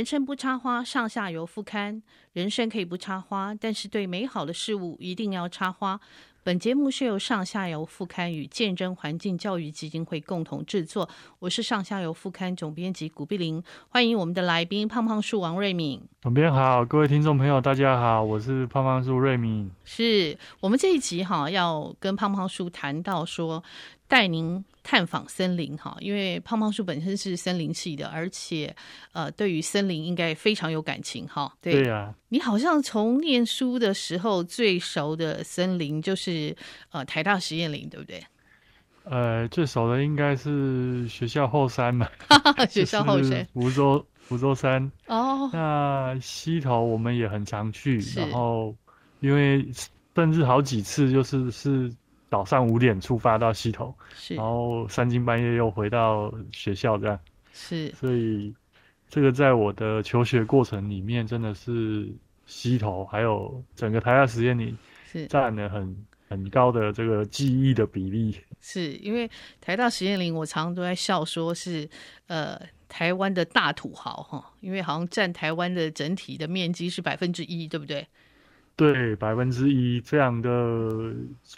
人生不插花，上下游副刊。人生可以不插花，但是对美好的事物一定要插花。本节目是由上下游副刊与见证环境教育基金会共同制作。我是上下游副刊总编辑古碧玲，欢迎我们的来宾胖胖树王瑞敏。总编好，各位听众朋友大家好，我是胖胖树瑞敏。是我们这一集哈，要跟胖胖树谈到说，带您探访森林哈，因为胖胖树本身是森林系的，而且呃，对于森林应该非常有感情哈。对呀、啊，你好像从念书的时候最熟的森林就是呃台大实验林，对不对？呃，最熟的应该是学校后山嘛，学校后山，福州福州山哦。那溪头我们也很常去，然后因为甚至好几次就是是。早上五点出发到溪头，是，然后三更半夜又回到学校，这样是。所以这个在我的求学过程里面，真的是溪头还有整个台大实验里是占了很很高的这个记忆的比例。是因为台大实验林，我常常都在笑说是呃台湾的大土豪哈，因为好像占台湾的整体的面积是百分之一，对不对？对，百分之一，非常的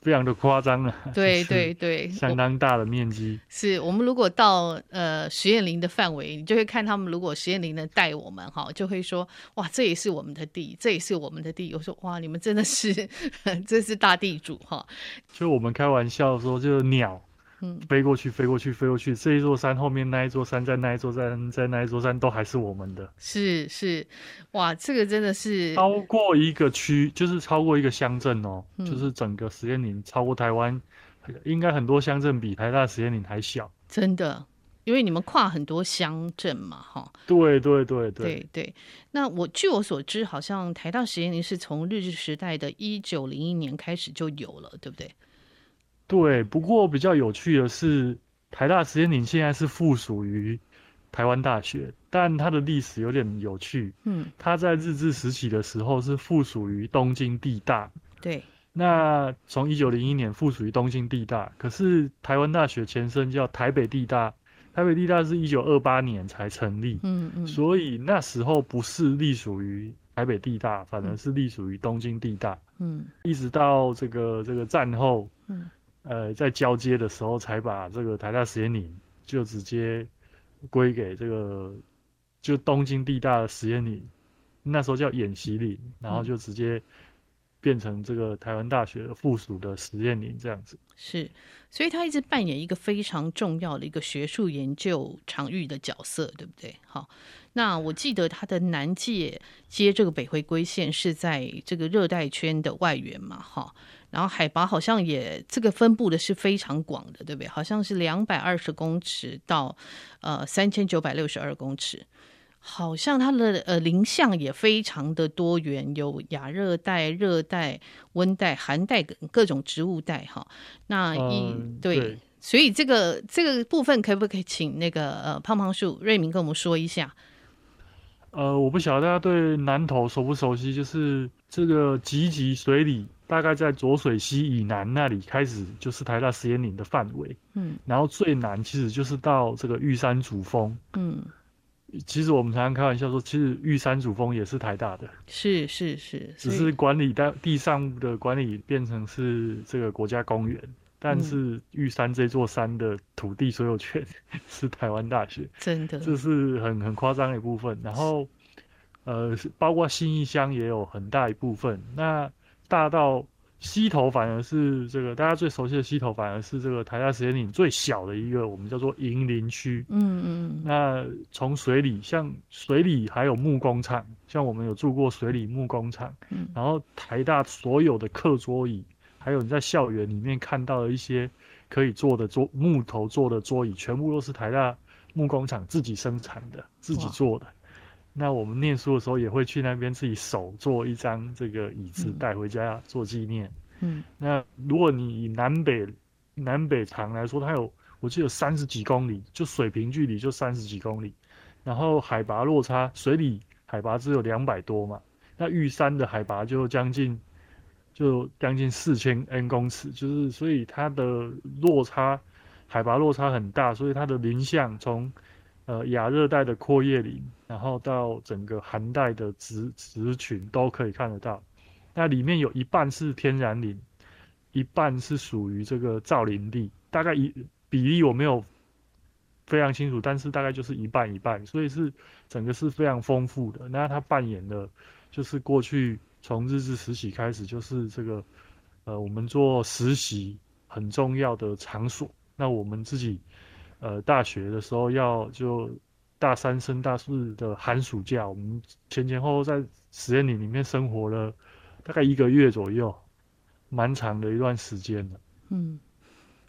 非常的夸张啊！对对对，相当大的面积。是我们如果到呃实验林的范围，你就会看他们，如果实验林能带我们哈，就会说哇，这也是我们的地，这也是我们的地。我说哇，你们真的是，这是大地主哈。就我们开玩笑说，就是鸟。嗯，飞过去，飞过去，飞过去。这一座山后面那一座山，在那一座山，在那一座山，都还是我们的。是是，哇，这个真的是超过一个区，就是超过一个乡镇哦，嗯，就是整个实验林超过台湾，应该很多乡镇比台大实验林还小。真的，因为你们跨很多乡镇嘛，哈。对对对对对对。那我据我所知，好像台大实验林是从日治时代的一九零一年开始就有了，对不对？对，不过比较有趣的是，台大实验林现在是附属于台湾大学，但它的历史有点有趣。嗯，它在日治时期的时候是附属于东京地大。对，那从一九零一年附属于东京地大，可是台湾大学前身叫台北地大，台北地大是一九二八年才成立。嗯嗯，所以那时候不是隶属于台北地大，反而是隶属于东京地大。嗯，一直到这个这个战后。嗯。呃，在交接的时候才把这个台大实验林就直接归给这个就东京地大的实验林，那时候叫演习林，然后就直接变成这个台湾大学附属的实验林这样子。是，所以他一直扮演一个非常重要的一个学术研究场域的角色，对不对？好，那我记得他的南界接这个北回归线是在这个热带圈的外缘嘛，哈。然后海拔好像也这个分布的是非常广的，对不对？好像是两百二十公尺到呃三千九百六十二公尺，好像它的呃林相也非常的多元，有亚热带、热带、温带、寒带各各种植物带哈。那一、嗯、对，所以这个这个部分可不可以请那个呃胖胖树瑞明跟我们说一下？呃，我不晓得大家对南投熟不熟悉，就是这个集集水里。大概在浊水溪以南那里开始就是台大实验林的范围，嗯，然后最南其实就是到这个玉山主峰，嗯，其实我们常常开玩笑说，其实玉山主峰也是台大的，是是是，只是管理在地上的管理变成是这个国家公园，但是玉山这座山的土地所有权是台湾大学，真的，这是很很夸张的一部分。然后，呃，包括信义乡也有很大一部分，那。大到溪头，反而是这个大家最熟悉的溪头，反而是这个台大实验林最小的一个，我们叫做银林区。嗯嗯。那从水里，像水里还有木工厂，像我们有住过水里木工厂。嗯。然后台大所有的课桌椅，还有你在校园里面看到的一些可以坐的桌，木头做的桌椅，全部都是台大木工厂自己生产的，自己做的。那我们念书的时候也会去那边自己手做一张这个椅子带回家做纪念。嗯，那如果你以南北南北长来说，它有我记得三十几公里，就水平距离就三十几公里，然后海拔落差，水里海拔只有两百多嘛，那玉山的海拔就将近就将近四千 N 公尺，就是所以它的落差海拔落差很大，所以它的林相从呃亚热带的阔叶林，然后到整个寒带的植植群都可以看得到。那里面有一半是天然林，一半是属于这个造林地，大概一比例我没有非常清楚，但是大概就是一半一半，所以是整个是非常丰富的。那它扮演的就是过去从日治时期开始，就是这个呃我们做实习很重要的场所。那我们自己呃大学的时候要就大三升大四的寒暑假，我们前前后后在实验林里面生活了。大概一个月左右，蛮长的一段时间了。嗯，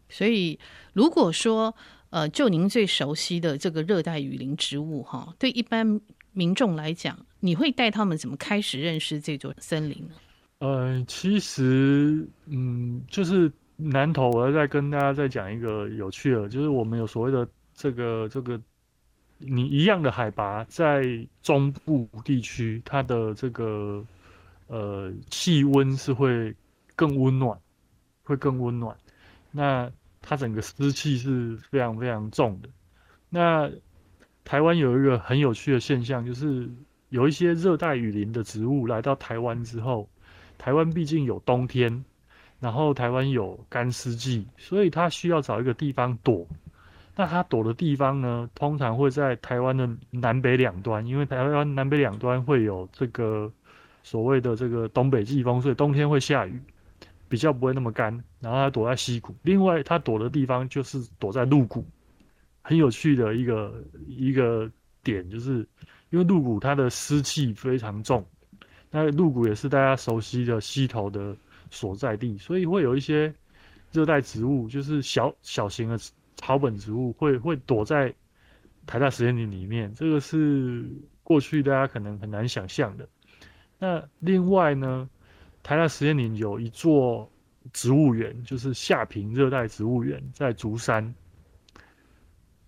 所以如果说呃，就您最熟悉的这个热带雨林植物哈，对一般民众来讲，你会带他们怎么开始认识这座森林呢？呃，其实嗯，就是南投，我要再跟大家再讲一个有趣的，就是我们有所谓的这个这个，你一样的海拔在中部地区，它的这个。呃，气温是会更温暖，会更温暖。那它整个湿气是非常非常重的。那台湾有一个很有趣的现象，就是有一些热带雨林的植物来到台湾之后，台湾毕竟有冬天，然后台湾有干湿季，所以它需要找一个地方躲。那它躲的地方呢，通常会在台湾的南北两端，因为台湾南北两端会有这个。所谓的这个东北季风，所以冬天会下雨，比较不会那么干。然后它躲在溪谷，另外它躲的地方就是躲在鹿谷，很有趣的一个一个点，就是因为鹿谷它的湿气非常重，那鹿谷也是大家熟悉的溪头的所在地，所以会有一些热带植物，就是小小型的草本植物会会躲在台大实验林里面，这个是过去大家可能很难想象的。那另外呢，台大实验林有一座植物园，就是夏平热带植物园，在竹山。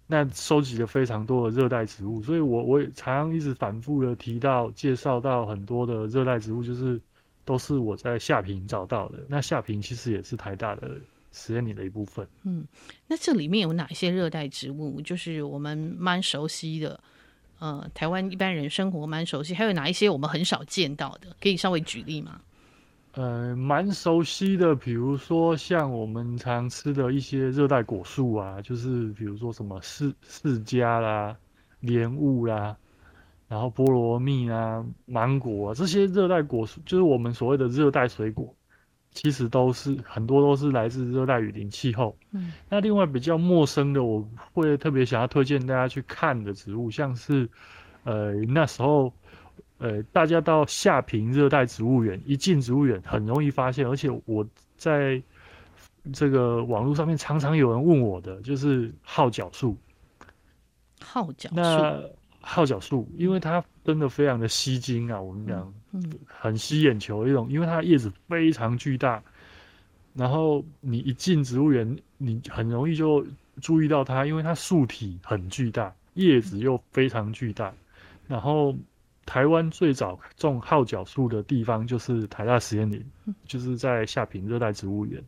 那收集了非常多的热带植物，所以我我也常常一直反复的提到介绍到很多的热带植物，就是都是我在夏平找到的。那夏平其实也是台大的实验林的一部分。嗯，那这里面有哪些热带植物，就是我们蛮熟悉的？呃，台湾一般人生活蛮熟悉，还有哪一些我们很少见到的？可以稍微举例吗？呃，蛮熟悉的，比如说像我们常吃的一些热带果树啊，就是比如说什么释释迦啦、莲雾啦，然后菠萝蜜啊、芒果啊，这些热带果树，就是我们所谓的热带水果。其实都是很多都是来自热带雨林气候。嗯，那另外比较陌生的，我会特别想要推荐大家去看的植物，像是，呃，那时候，呃，大家到夏平热带植物园，一进植物园很容易发现，而且我在这个网络上面常常有人问我的，就是号角树。号角树。那号角树，因为它真的非常的吸睛啊，我们讲，嗯，很吸眼球的一种，因为它的叶子非常巨大，然后你一进植物园，你很容易就注意到它，因为它树体很巨大，叶子又非常巨大，然后台湾最早种号角树的地方就是台大实验林，就是在夏平热带植物园，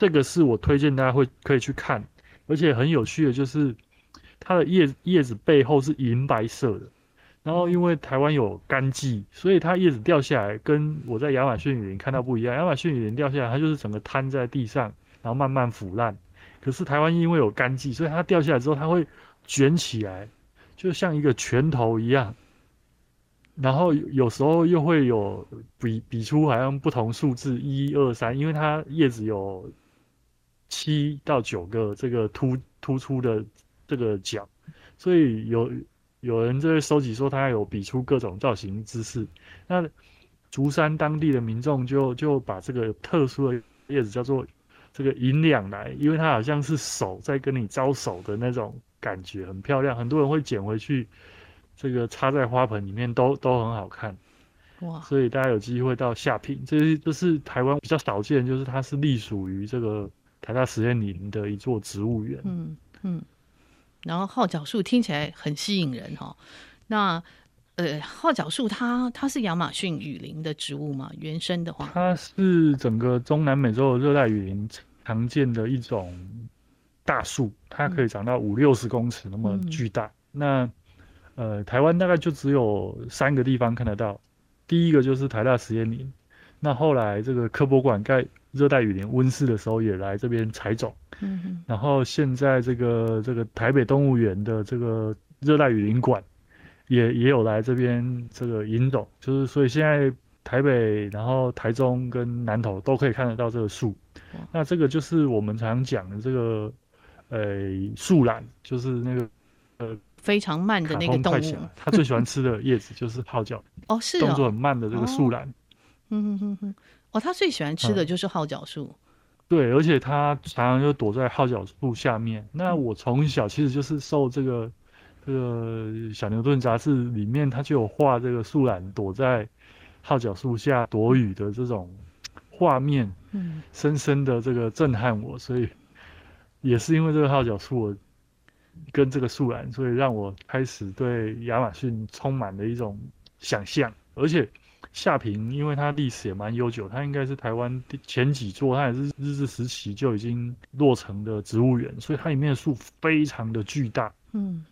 这个是我推荐大家会可以去看，而且很有趣的就是。它的叶叶子背后是银白色的，然后因为台湾有干季，所以它叶子掉下来跟我在亚马逊雨林看到不一样。亚马逊雨林掉下来，它就是整个摊在地上，然后慢慢腐烂。可是台湾因为有干季，所以它掉下来之后，它会卷起来，就像一个拳头一样。然后有时候又会有比比出好像不同数字一二三，因为它叶子有七到九个这个突突出的。这个角，所以有有人在收集说它有比出各种造型姿势。那竹山当地的民众就就把这个特殊的叶子叫做这个银两来，因为它好像是手在跟你招手的那种感觉，很漂亮。很多人会捡回去，这个插在花盆里面都都很好看。哇！所以大家有机会到下品，这是这是台湾比较少见，就是它是隶属于这个台大实验林的一座植物园。嗯嗯。然后号角树听起来很吸引人哈，那呃号角树它它是亚马逊雨林的植物嘛？原生的话，它是整个中南美洲的热带雨林常见的一种大树，它可以长到五六十公尺那么巨大。那呃，台湾大概就只有三个地方看得到。第一个就是台大实验林，那后来这个科博馆盖热带雨林温室的时候也来这边采种。嗯哼。然后现在这个这个台北动物园的这个热带雨林馆也也有来这边这个引种，就是所以现在台北、然后台中跟南投都可以看得到这个树。那这个就是我们常讲的这个。呃，树懒就是那个呃非常慢的那个动物，它最喜欢吃的叶子就是号角哦，是哦，动作很慢的这个树懒，嗯哼哼哼，哦，他最喜欢吃的就是号角树，嗯，对，而且它常常就躲在号角树下面。那我从小其实就是受这个这个小牛顿杂志里面，它就有画这个树懒躲在号角树下躲雨的这种画面，嗯，深深的这个震撼我，所以。也是因为这个号角树跟这个树懒，所以让我开始对亚马逊充满了一种想象。而且夏平，因为它历史也蛮悠久，它应该是台湾前几座，它也是日治时期就已经落成的植物园，所以它里面的树非常的巨大。嗯，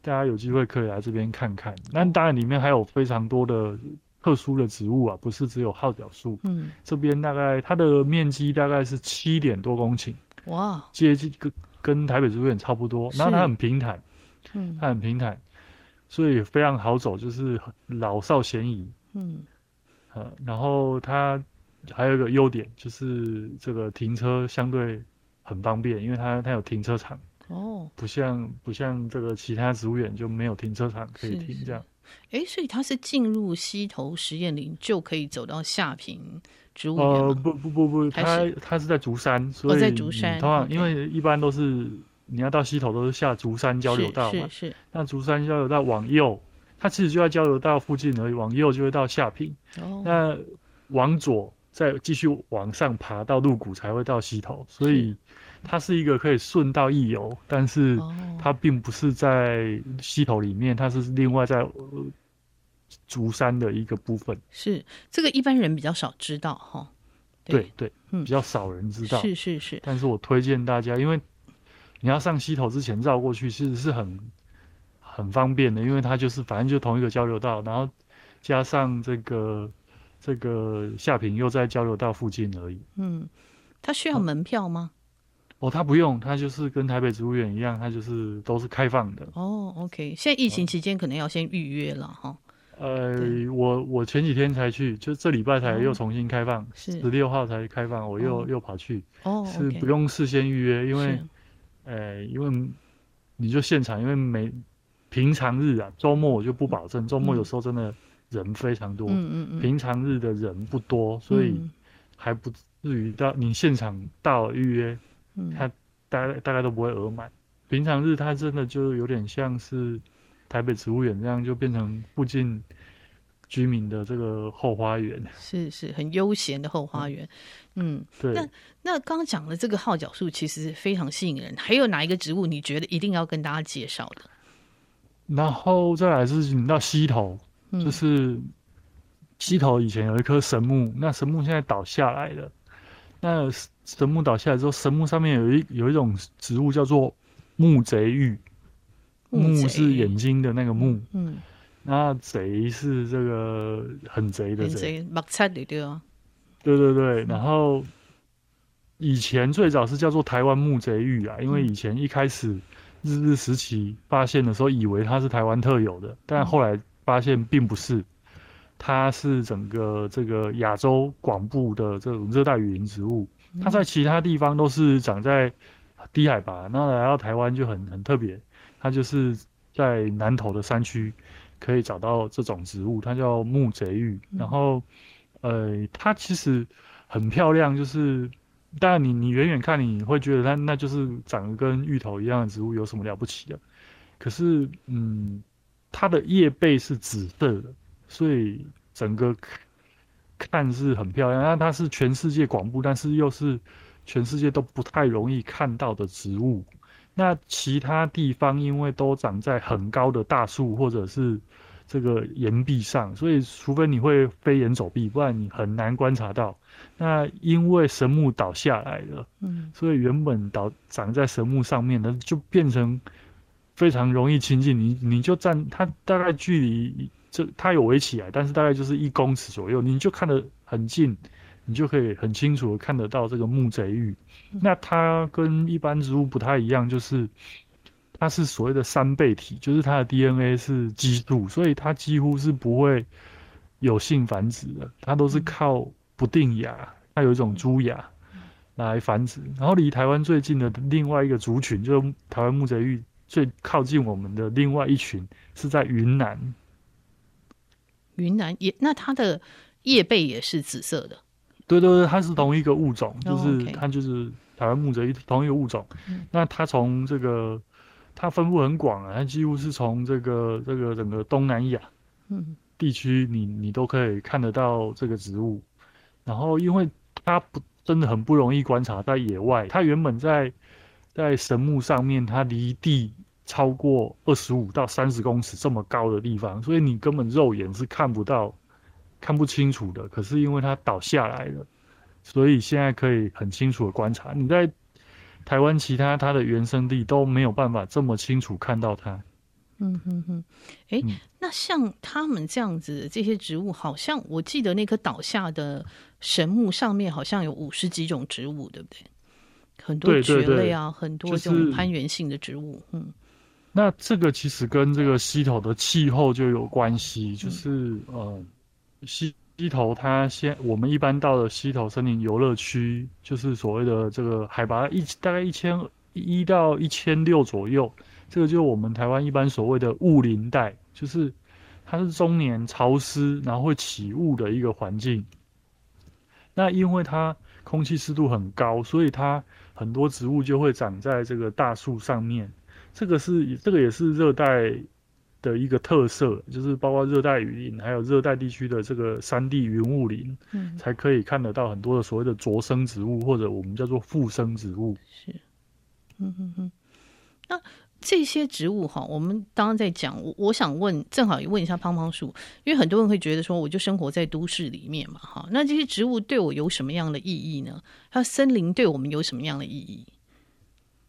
大家有机会可以来这边看看。那当然里面还有非常多的特殊的植物啊，不是只有号角树。嗯，这边大概它的面积大概是七点多公顷。哇，接近跟跟台北植物园差不多，然后它很平坦，嗯，它很平坦，所以非常好走，就是老少咸宜，嗯，呃，然后它还有一个优点就是这个停车相对很方便，因为它它有停车场，哦，不像不像这个其他植物园就没有停车场可以停这样，哎，所以它是进入溪头实验林就可以走到下平。植物园呃不不不不，它它是在竹山，所以、哦、在竹山通常因为一般都是你要到溪头都是下竹山交流道嘛，是是，是。那竹山交流道往右，它其实就在交流道附近而已，往右就会到下平。哦。那往左再继续往上爬到鹿谷才会到溪头，所以它是一个可以顺道一游，但是它并不是在溪头里面，它是另外在。竹山的一个部分是这个一般人比较少知道哈，对对，对、嗯，比较少人知道，是是是。但是我推荐大家，因为你要上溪头之前绕过去，其实是很很方便的，因为它就是反正就同一个交流道，然后加上这个这个夏平又在交流道附近而已。嗯，它需要门票吗？哦，它不用，它就是跟台北植物园一样，它就是都是开放的。哦，OK，现在疫情期间可能要先预约了哈。呃，我我前几天才去，就这礼拜才又重新开放，十六号才开放，我又、哦、又跑去，哦，是不用事先预约，因为，呃，因为你就现场，因为每平常日啊，周末我就不保证，周末有时候真的人非常多，嗯嗯嗯，平常日的人不多，所以还不至于到你现场到预约，他大概大概都不会额满，平常日他真的就有点像是。台北植物园这样就变成附近居民的这个后花园，是是很悠闲的后花园。嗯，嗯对。那那刚刚讲的这个号角树其实非常吸引人，还有哪一个植物你觉得一定要跟大家介绍的？然后再来是你到溪头，嗯，就是溪头以前有一棵神木，那神木现在倒下来了。那神木倒下来之后，神木上面有一有一种植物叫做木贼玉。木是眼睛的那个木，嗯，那贼是这个很贼的贼，木贼的对啊，对对对。然后以前最早是叫做台湾木贼玉啊，因为以前一开始日治时期发现的时候，以为它是台湾特有的，但后来发现并不是，它是整个这个亚洲广布的这种热带雨林植物，它在其他地方都是长在低海拔，那来到台湾就很很特别。它就是在南投的山区可以找到这种植物，它叫木贼玉。然后，呃，它其实很漂亮，就是当然你你远远看你会觉得它那就是长得跟芋头一样的植物，有什么了不起的？可是，嗯，它的叶背是紫色的，所以整个看是很漂亮。那它是全世界广布，但是又是全世界都不太容易看到的植物。那其他地方因为都长在很高的大树或者是这个岩壁上，所以除非你会飞檐走壁，不然你很难观察到。那因为神木倒下来了，嗯，所以原本倒长在神木上面的就变成非常容易亲近，你你就站它大概距离这它有围起来，但是大概就是一公尺左右，你就看得很近，你就可以很清楚的看得到这个木贼玉。那它跟一般植物不太一样，就是它是所谓的三倍体，就是它的 DNA 是基数，所以它几乎是不会有性繁殖的，它都是靠不定亚，它有一种珠亚来繁殖。然后离台湾最近的另外一个族群，就是台湾木贼玉。最靠近我们的另外一群是在云南，云南也那它的叶背也是紫色的，对对对，它是同一个物种，哦、就是它就是台湾木贼玉同一个物种。嗯、那它从这个它分布很广啊，它几乎是从这个这个整个东南亚地区，你你都可以看得到这个植物。然后因为它不真的很不容易观察，在野外，它原本在。在神木上面，它离地超过二十五到三十公尺这么高的地方，所以你根本肉眼是看不到、看不清楚的。可是因为它倒下来了，所以现在可以很清楚的观察。你在台湾其他它的原生地都没有办法这么清楚看到它。嗯哼哼，哎、那像他们这样子这些植物，好像我记得那棵倒下的神木上面好像有五十几种植物，对不对？很多蕨类啊，很多这种攀援性的植物，就是、嗯，那这个其实跟这个溪头的气候就有关系，就是、嗯、呃，溪溪头它先，我们一般到了溪头森林游乐区，就是所谓的这个海拔一大概一千一到一千六左右，这个就是我们台湾一般所谓的雾林带，就是它是终年潮湿，然后会起雾的一个环境。那因为它空气湿度很高，所以它很多植物就会长在这个大树上面，这个是这个也是热带的一个特色，就是包括热带雨林，还有热带地区的这个山地云雾林，嗯，才可以看得到很多的所谓的着生植物，或者我们叫做附生植物。是，嗯哼哼，那。这些植物哈，我们刚刚在讲，我我想问，正好也问一下胖胖树，因为很多人会觉得说，我就生活在都市里面嘛，哈，那这些植物对我有什么样的意义呢？它森林对我们有什么样的意义？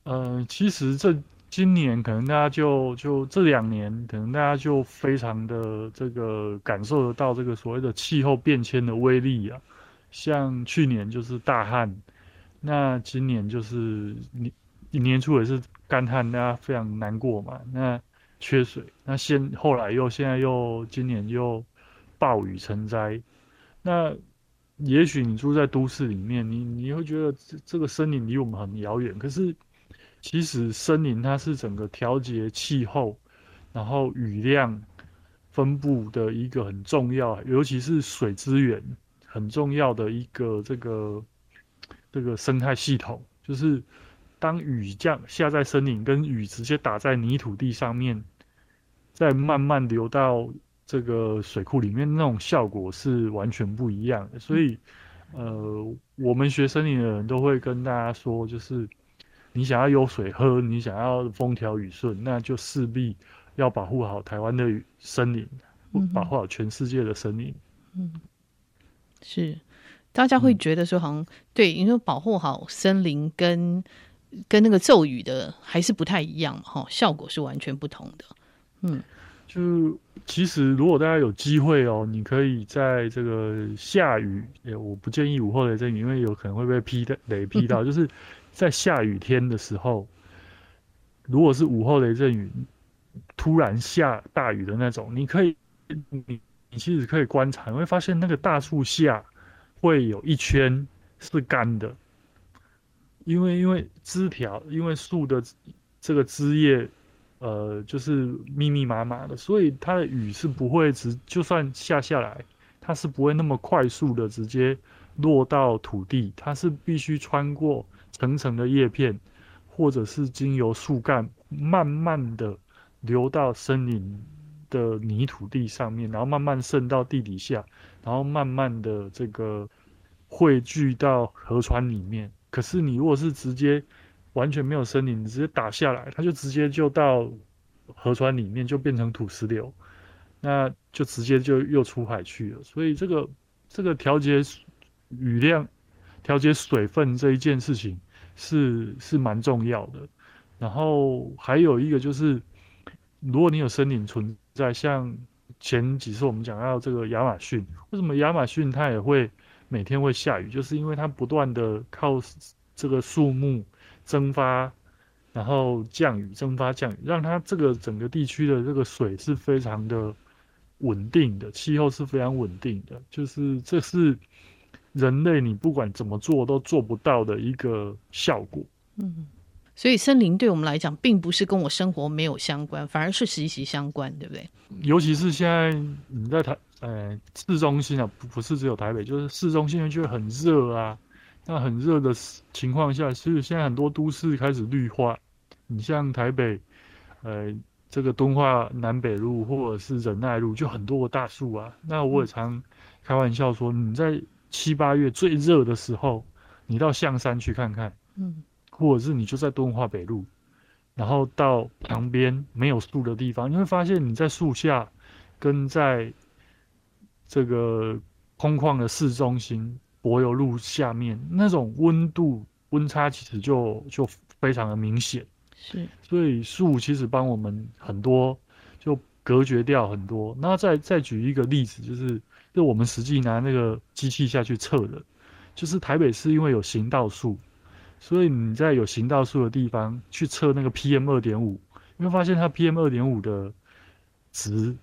呃，其实这今年可能大家就就这两年，可能大家就非常的这个感受得到这个所谓的气候变迁的威力啊，像去年就是大旱，那今年就是年。年初也是干旱，大家非常难过嘛。那缺水，那现后来又现在又今年又暴雨成灾。那也许你住在都市里面，你你会觉得这这个森林离我们很遥远。可是其实森林它是整个调节气候，然后雨量分布的一个很重要，尤其是水资源很重要的一个这个这个生态系统，就是。当雨降下在森林，跟雨直接打在泥土地上面，再慢慢流到这个水库里面，那种效果是完全不一样的。所以，呃，我们学森林的人都会跟大家说，就是你想要有水喝，你想要风调雨顺，那就势必要保护好台湾的森林，保护好全世界的森林。嗯，是，大家会觉得说，好像、嗯、对，你说保护好森林跟跟那个咒语的还是不太一样嘛，哈，效果是完全不同的。嗯，就其实如果大家有机会哦，你可以在这个下雨，欸、我不建议午后雷阵雨，因为有可能会被劈的雷劈到。就是在下雨天的时候，如果是午后雷阵雨，突然下大雨的那种，你可以，你你其实可以观察，你会发现那个大树下会有一圈是干的。因为因为枝条，因为树的这个枝叶，呃，就是密密麻麻的，所以它的雨是不会直，就算下下来，它是不会那么快速的直接落到土地，它是必须穿过层层的叶片，或者是经由树干，慢慢的流到森林的泥土地上面，然后慢慢渗到地底下，然后慢慢的这个汇聚到河川里面。可是你如果是直接完全没有森林，你直接打下来，它就直接就到河川里面，就变成土石流，那就直接就又出海去了。所以这个这个调节雨量、调节水分这一件事情是是蛮重要的。然后还有一个就是如果你有森林存在，像前几次我们讲到这个亚马逊，为什么亚马逊它也会每天会下雨？就是因为它不断的靠这个树木蒸发，然后降雨，蒸发降雨，让它这个整个地区的这个水是非常的稳定的，气候是非常稳定的。就是这是人类你不管怎么做都做不到的一个效果。嗯。所以森林对我们来讲，并不是跟我生活没有相关，反而是息息相关，对不对？尤其是现在你在台，呃，市中心啊，不不是只有台北，就是市中心就会很热啊。那很热的情况下，其实现在很多都市开始绿化。你像台北，呃，这个敦化南北路或者是仁爱路，就很多个大树啊。那我也常开玩笑说，你在七八月最热的时候，你到象山去看看，嗯。或者是你就在敦化北路，然后到旁边没有树的地方，你会发现你在树下，跟在这个空旷的市中心柏油路下面那种温度温差其实就就非常的明显。是，所以树其实帮我们很多，就隔绝掉很多。那再再举一个例子，就是就我们实际拿那个机器下去测的，就是台北市因为有行道树。所以你在有行道树的地方去测那个 PM 二点五，你会发现它 PM 二点五的值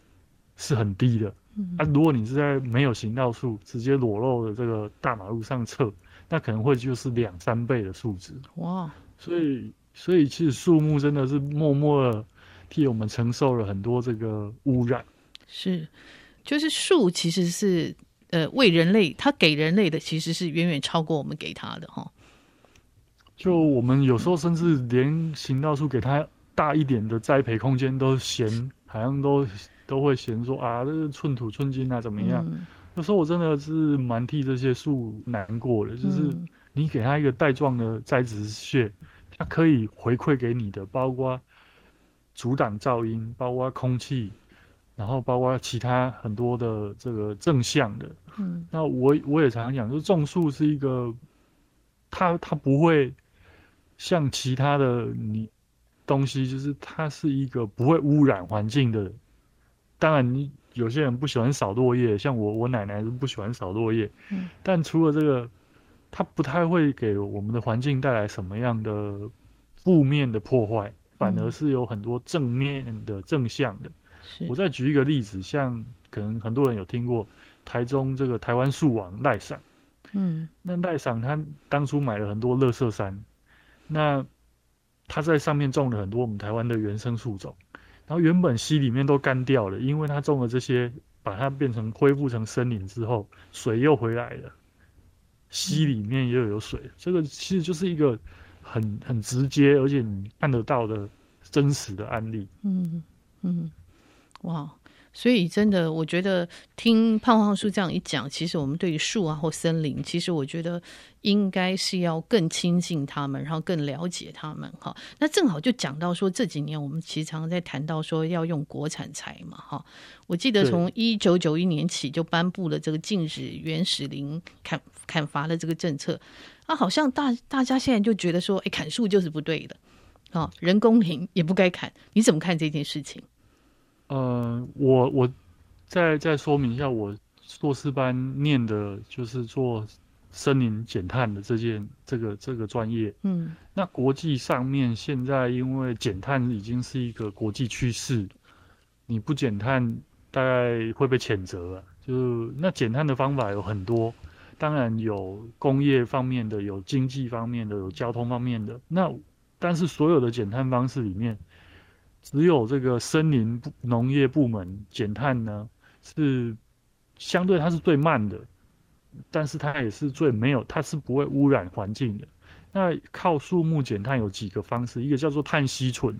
是很低的。嗯。啊，如果你是在没有行道树、直接裸露的这个大马路上测，那可能会就是两三倍的数值。哇！所以，所以其实树木真的是默默的替我们承受了很多这个污染。是，就是树其实是呃为人类，它给人类的其实是远远超过我们给它的哈。就我们有时候甚至连行道树给它大一点的栽培空间都嫌，好像都都会嫌说啊，这是寸土寸金啊，怎么样？嗯、有时候我真的是蛮替这些树难过的，就是你给它一个带状的栽植穴，它可以回馈给你的，包括阻挡噪音，包括空气，然后包括其他很多的这个正向的。嗯，那我我也常常讲，就是种树是一个，它它不会。像其他的你东西，就是它是一个不会污染环境的。当然，你有些人不喜欢扫落叶，像我，我奶奶是不喜欢扫落叶。嗯。但除了这个，它不太会给我们的环境带来什么样的负面的破坏，反而是有很多正面的正向的。是。我再举一个例子，像可能很多人有听过台中这个台湾树王赖赏。嗯。那赖赏他当初买了很多垃圾山。那他在上面种了很多我们台湾的原生树种，然后原本溪里面都干掉了，因为他种了这些，把它变成恢复成森林之后，水又回来了，溪里面又有水，这个其实就是一个很很直接而且你看得到的真实的案例。嗯嗯，哇。所以，真的，我觉得听胖胖叔这样一讲，其实我们对于树啊或森林，其实我觉得应该是要更亲近他们，然后更了解他们。哈，那正好就讲到说，这几年我们其实常常在谈到说要用国产材嘛。哈，我记得从一九九一年起就颁布了这个禁止原始林砍砍伐的这个政策。啊，好像大大家现在就觉得说，哎，砍树就是不对的，啊，人工林也不该砍。你怎么看这件事情？呃，我我再再说明一下，我硕士班念的就是做森林减碳的这件这个这个专业。嗯，那国际上面现在因为减碳已经是一个国际趋势，你不减碳大概会被谴责啊。就那减碳的方法有很多，当然有工业方面的，有经济方面的，有交通方面的。那但是所有的减碳方式里面，只有这个森林部农业部门减碳呢，是相对它是最慢的，但是它也是最没有，它是不会污染环境的。那靠树木减碳有几个方式，一个叫做碳吸存，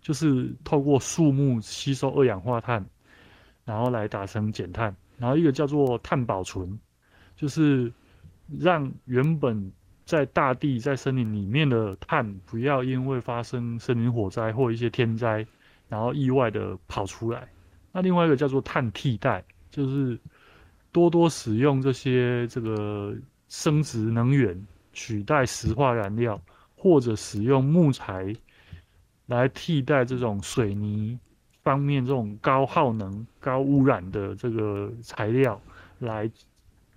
就是透过树木吸收二氧化碳，然后来达成减碳。然后一个叫做碳保存，就是让原本在大地、在森林里面的碳，不要因为发生森林火灾或一些天灾，然后意外的跑出来。那另外一个叫做碳替代，就是多多使用这些这个生质能源取代石化燃料，或者使用木材来替代这种水泥方面这种高耗能、高污染的这个材料来，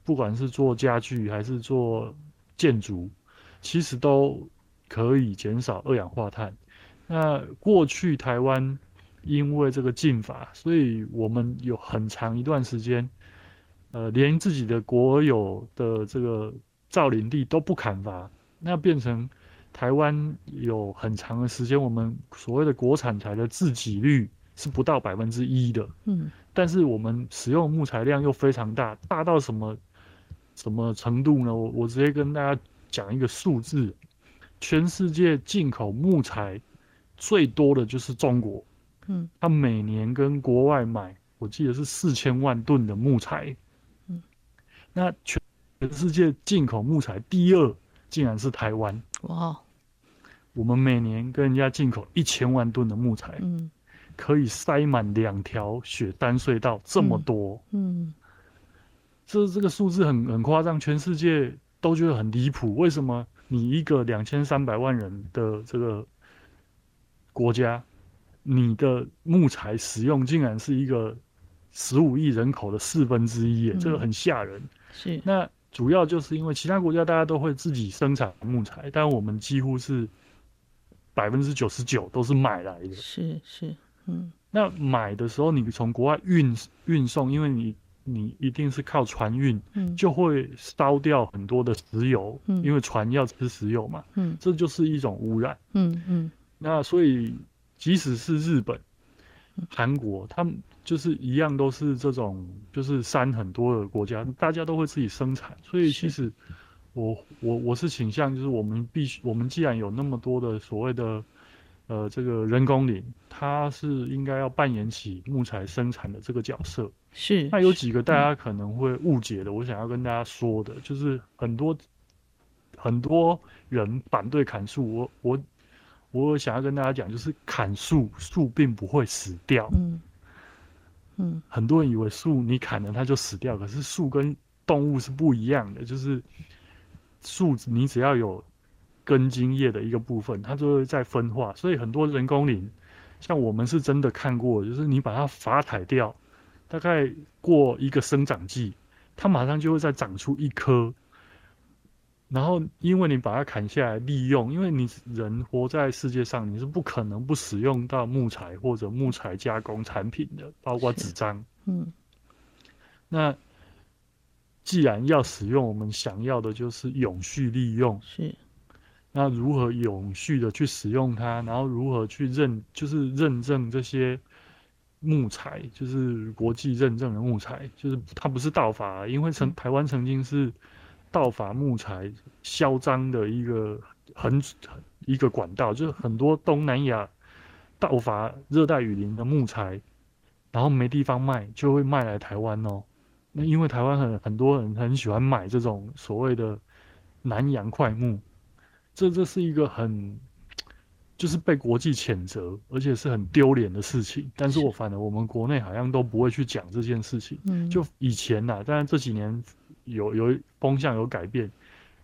不管是做家具还是做建筑，其实都可以减少二氧化碳。那过去台湾因为这个禁法，所以我们有很长一段时间，呃，连自己的国有的这个造林地都不砍伐，那变成。台湾有很长的时间，我们所谓的国产材的自给率是不到百分之一的。嗯，但是我们使用木材量又非常大，大到什么什么程度呢？我我直接跟大家讲一个数字：全世界进口木材最多的就是中国。嗯，它每年跟国外买，我记得是四千万吨的木材。嗯，那全世界进口木材第二。竟然是台湾哇！我们每年跟人家进口一千万吨的木材，嗯，可以塞满两条雪山隧道，这么多，嗯，嗯，这这个数字很很夸张，全世界都觉得很离谱。为什么你一个两千三百万人的这个国家，你的木材使用竟然是一个十五亿人口的四分之一？嗯，这个很吓人。是那。主要就是因为其他国家大家都会自己生产木材，但我们几乎是百分之九十九都是买来的。是是，嗯。那买的时候，你从国外运运送，因为你你一定是靠船运，嗯，就会烧掉很多的石油，嗯，因为船要吃石油嘛，嗯，这就是一种污染，嗯嗯。那所以即使是日本、韩国，他们。就是一样，都是这种，就是山很多的国家，大家都会自己生产，所以其实我我我是倾向，就是我们必须，我们既然有那么多的所谓的呃这个人工林，它是应该要扮演起木材生产的这个角色。是，那有几个大家可能会误解的，我想要跟大家说的，就是很多很多人反对砍树，我我我想要跟大家讲，就是砍树树并不会死掉。嗯。嗯，很多人以为树你砍了它就死掉，可是树跟动物是不一样的，就是树你只要有根茎叶的一个部分，它就会在分化。所以很多人工林，像我们是真的看过，就是你把它伐采掉，大概过一个生长季，它马上就会再长出一棵。然后，因为你把它砍下来利用，因为你人活在世界上，你是不可能不使用到木材或者木材加工产品的，包括纸张。嗯。那既然要使用，我们想要的就是永续利用。是。那如何永续的去使用它？然后如何去认，就是认证这些木材，就是国际认证的木材，就是它不是盗伐，因为曾台湾曾经是。盗伐木材嚣张的一个很一个管道，就是很多东南亚盗伐热带雨林的木材，然后没地方卖，就会卖来台湾哦。那因为台湾很很多人很喜欢买这种所谓的南洋块木，这这是一个很就是被国际谴责，而且是很丢脸的事情。但是我反而我们国内好像都不会去讲这件事情。嗯，就以前呐、啊，当然这几年。有有风向有改变，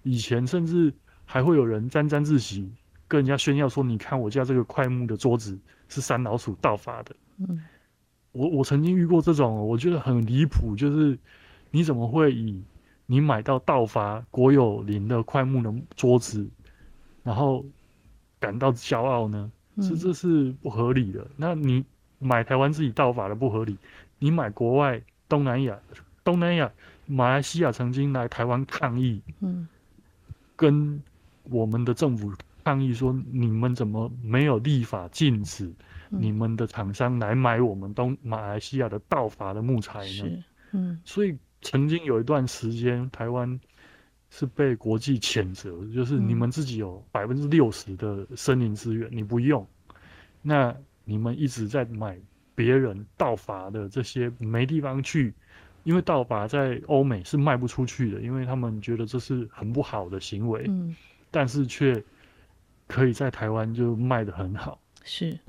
以前甚至还会有人沾沾自喜，跟人家炫耀说：“你看我家这个快木的桌子是三老鼠盗伐的。”嗯，我我曾经遇过这种，我觉得很离谱，就是你怎么会以你买到盗伐国有林的快木的桌子，然后感到骄傲呢？这这是不合理的。那你买台湾自己盗法的不合理，你买国外东南亚东南亚。马来西亚曾经来台湾抗议，嗯，跟我们的政府抗议说，你们怎么没有立法禁止你们的厂商来买我们东马来西亚的盗法的木材呢？嗯，所以曾经有一段时间，台湾是被国际谴责，就是你们自己有百分之六十的森林资源你不用，那你们一直在买别人盗伐的这些没地方去。因为盗伐在欧美是卖不出去的，因为他们觉得这是很不好的行为，嗯，但是却可以在台湾就卖得很好。是，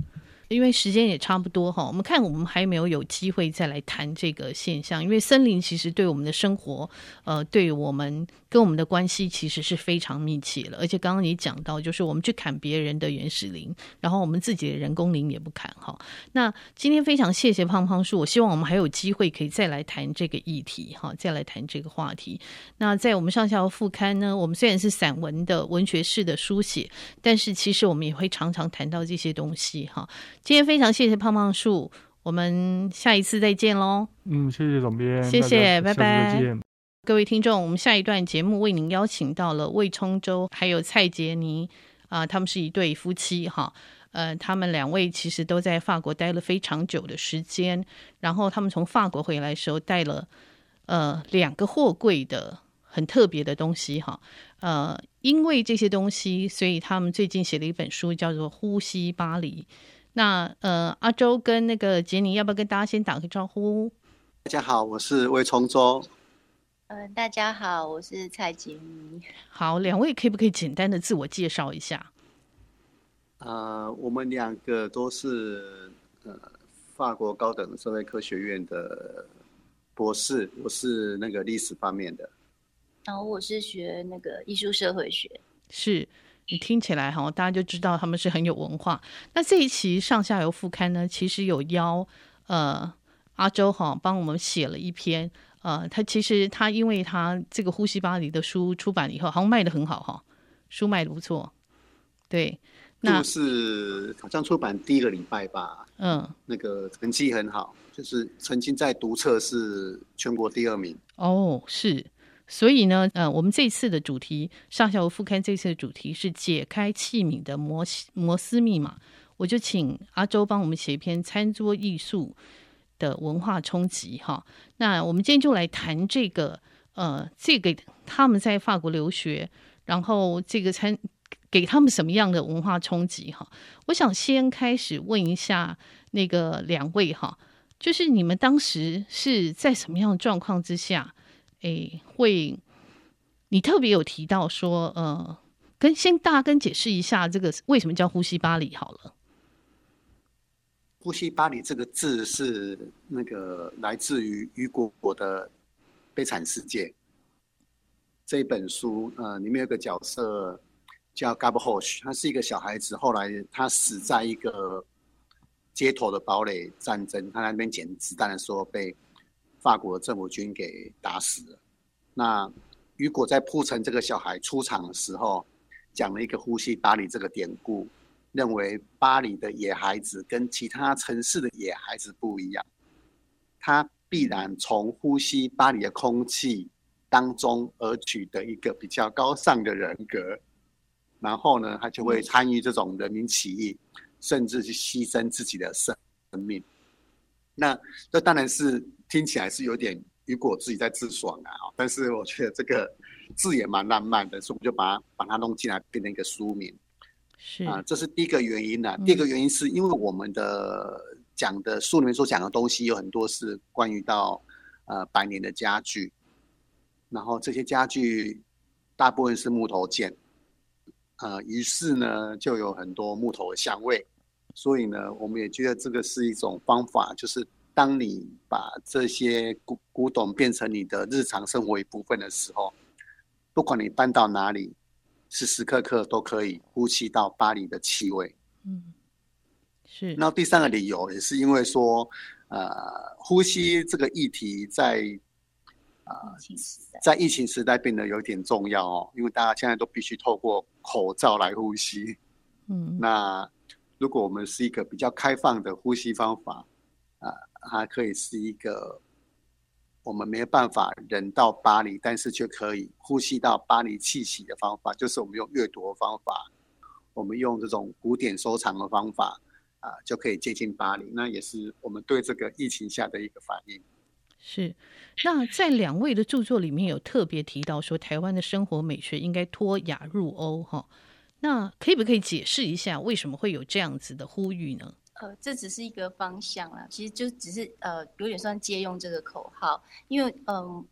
因为时间也差不多哈，我们看我们还有没有有机会再来谈这个现象？因为森林其实对我们的生活，呃，对我们跟我们的关系其实是非常密切了。而且刚刚你讲到，就是我们去砍别人的原始林，然后我们自己的人工林也不砍哈。那今天非常谢谢胖胖树，我希望我们还有机会可以再来谈这个议题哈，再来谈这个话题。那在我们上下游副刊呢，我们虽然是散文的文学式的书写，但是其实我们也会常常谈到这些东西哈。今天非常谢谢胖胖树，我们下一次再见喽。嗯，谢谢总编，谢谢，拜拜。各位听众，我们下一段节目为您邀请到了魏聪舟还有蔡杰妮啊、他们是一对夫妻哈。呃，他们两位其实都在法国待了非常久的时间，然后他们从法国回来的时候带了呃两个货柜的很特别的东西哈。呃，因为这些东西，所以他们最近写了一本书，叫做《呼吸巴黎》。那呃，阿周跟那个杰妮，要不要跟大家先打个招呼？大家好，我是魏聪舟。嗯、呃，大家好，我是蔡洁妮。好，两位可不可以简单的自我介绍一下？呃，我们两个都是呃法国高等社会科学院的博士，我是那个历史方面的。然后我是学那个艺术社会学。是。你听起来哈，大家就知道他们是很有文化。那这一期上下游副刊呢，其实有邀呃阿周哈帮我们写了一篇。呃，他其实他因为他这个《呼吸巴黎》的书出版了以后，好像卖的很好哈，书卖的不错。对，那是好像出版第一个礼拜吧。嗯，那个成绩很好，就是曾经在读册是全国第二名。哦，是。所以呢，呃，我们这次的主题上下游副刊这次的主题是解开器皿的摩摩斯密码，我就请阿周帮我们写一篇餐桌艺术的文化冲击哈。那我们今天就来谈这个，呃，这个他们在法国留学，然后这个餐给他们什么样的文化冲击哈？我想先开始问一下那个两位哈，就是你们当时是在什么样的状况之下？诶，会，你特别有提到说，呃，跟先大家跟解释一下这个为什么叫呼吸巴黎好了。呼吸巴黎这个字是那个来自于雨果的《悲惨世界》这一本书，呃，里面有个角色叫 Gavroche，他是一个小孩子，后来他死在一个街头的堡垒战争，他在那边捡子弹的时候被。法国政府军给打死了。那雨果在铺陈这个小孩出场的时候，讲了一个“呼吸巴黎”这个典故，认为巴黎的野孩子跟其他城市的野孩子不一样，他必然从呼吸巴黎的空气当中而取得一个比较高尚的人格，然后呢，他就会参与这种人民起义，甚至去牺牲自己的生命。那这当然是。听起来是有点雨果自己在自爽啊，但是我觉得这个字也蛮浪漫的，所以我就把它把它弄进来，变成一个书名。是啊，这是第一个原因呢、啊。第二个原因是因为我们的讲的书里面所讲的东西有很多是关于到呃百年的家具，然后这些家具大部分是木头件，呃，于是呢就有很多木头的香味，所以呢我们也觉得这个是一种方法，就是。当你把这些古古董变成你的日常生活一部分的时候，不管你搬到哪里，时时刻刻都可以呼吸到巴黎的气味。嗯，是。那第三个理由也是因为说，呃，呼吸这个议题在啊、呃，在疫情时代变得有点重要哦，因为大家现在都必须透过口罩来呼吸。嗯，那如果我们是一个比较开放的呼吸方法，啊、呃。它可以是一个我们没有办法人到巴黎，但是却可以呼吸到巴黎气息的方法，就是我们用阅读的方法，我们用这种古典收藏的方法啊，就可以接近巴黎。那也是我们对这个疫情下的一个反应。是，那在两位的著作里面有特别提到说，台湾的生活美学应该脱亚入欧哈。那可不可以解释一下为什么会有这样子的呼吁呢？呃，这只是一个方向啦，其实就只是呃，有点算借用这个口号，因为嗯、呃，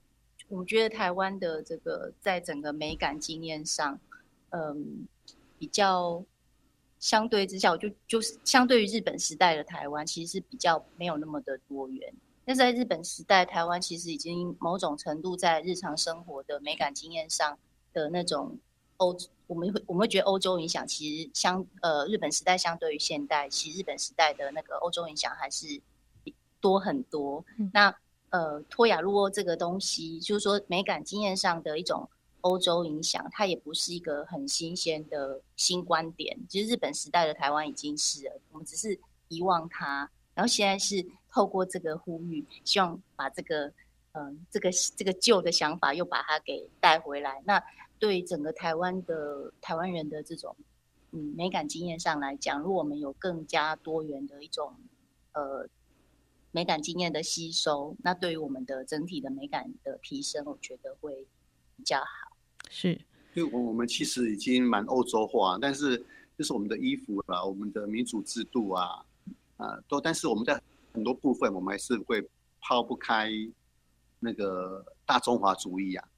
我觉得台湾的这个在整个美感经验上，嗯、比较相对之下，我就就是相对于日本时代的台湾，其实是比较没有那么的多元。但是在日本时代，台湾其实已经某种程度在日常生活的美感经验上的那种欧，我们会我们会觉得欧洲影响其实相呃日本时代相对于现代，其实日本时代的那个欧洲影响还是多很多。嗯、那呃托亚入欧这个东西，就是说美感经验上的一种欧洲影响，它也不是一个很新鲜的新观点。其实日本时代的台湾已经是了，我们只是遗忘它，然后现在是。透过这个呼吁，希望把这个，嗯、呃，这个这个旧的想法又把它给带回来。那对整个台湾的台湾人的这种，嗯，美感经验上来讲，如果我们有更加多元的一种，呃，美感经验的吸收，那对于我们的整体的美感的提升，我觉得会比较好。是，因为我我们其实已经蛮欧洲化，但是就是我们的衣服啦，我们的民主制度啊，啊、呃，都，但是我们在。很多部分我们还是会抛不开那个大中华主义啊，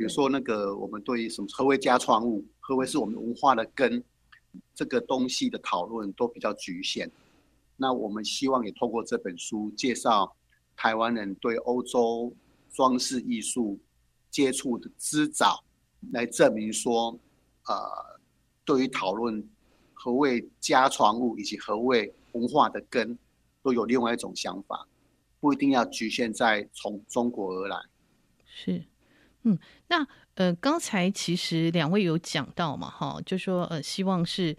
比如说那个我们对于什么何为家创物，何为是我们文化的根，这个东西的讨论都比较局限。那我们希望也透过这本书介绍台湾人对欧洲装饰艺术接触的之早，来证明说，呃，对于讨论何为家创物以及何为文化的根。都有另外一种想法，不一定要局限在从中国而来。是，嗯，那呃，刚才其实两位有讲到嘛，哈，就说呃，希望是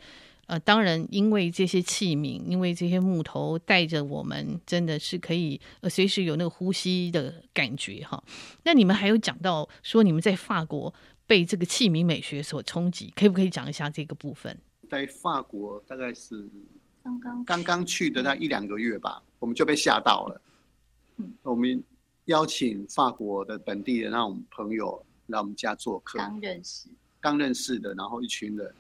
呃，当然，因为这些器皿，因为这些木头带着我们，真的是可以呃，随时有那个呼吸的感觉哈。那你们还有讲到说，你们在法国被这个器皿美学所冲击，可以不可以讲一下这个部分？在法国大概是。刚刚刚刚去的那一两个月吧，我们就被吓到了。嗯，我们邀请法国的本地的那种朋友来我们家做客，刚认识，刚认识的，然后一群人，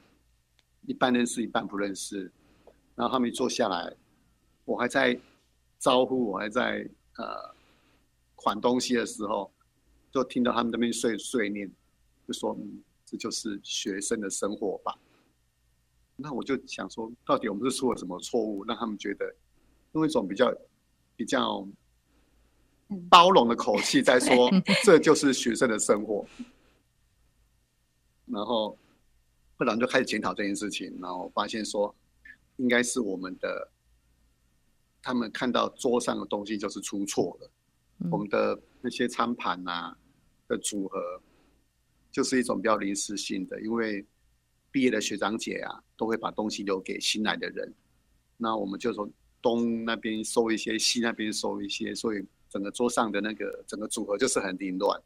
一半认识，一半不认识。然后他们一坐下来，我还在招呼，我还在呃款东西的时候，就听到他们那边碎碎念，就说：“嗯，这就是学生的生活吧。”那我就想说，到底我们是出了什么错误，让他们觉得用一种比较比较包容的口气在说，这就是学生的生活。然后部长就开始检讨这件事情，然后发现说，应该是我们的他们看到桌上的东西就是出错了，我们的那些餐盘啊的组合就是一种比较临时性的，因为。毕业的学长姐啊，都会把东西留给新来的人。那我们就从东那边收一些，西那边收一些，所以整个桌上的那个整个组合就是很凌乱。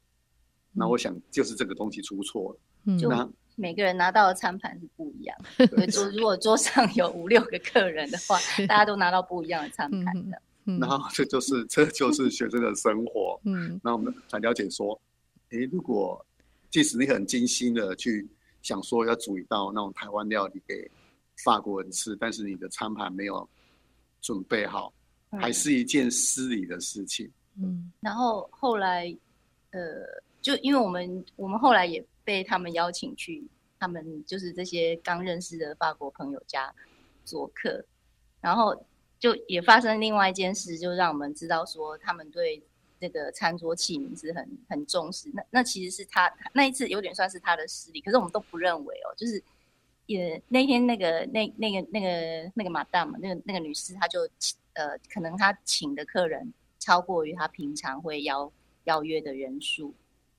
那我想就是这个东西出错了。嗯，就每个人拿到的餐盘是不一样。所以桌如果桌上有五六个客人的话，大家都拿到不一样的餐盘的。然后这就是这就是学生的生活。嗯，那我们才了解说，诶，如果即使你很精心的去。想说要煮一道那种台湾料理给法国人吃，但是你的餐盘没有准备好，嗯、还是一件失礼的事情。嗯，然后后来，呃，就因为我们我们后来也被他们邀请去，他们就是这些刚认识的法国朋友家做客，然后就也发生另外一件事，就让我们知道说他们对。这个餐桌器皿是很很重视，那那其实是他那一次有点算是他的失礼，可是我们都不认为哦，就是也那天那个那那个那个那个 Madame 那个那个女士，她就呃可能她请的客人超过于她平常会邀邀约的人数，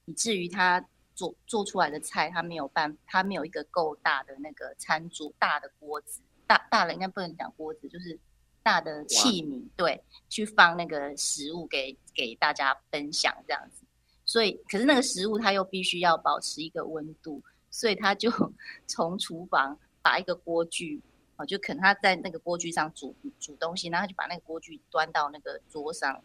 以至于她做做出来的菜，她没有办，她没有一个够大的那个餐桌大的锅子，大大的应该不能讲锅子，就是。大的器皿，对，去放那个食物给给大家分享这样子，所以可是那个食物它又必须要保持一个温度，所以他就 从厨房把一个锅具，哦，就可能他在那个锅具上煮煮东西，然后他就把那个锅具端到那个桌上。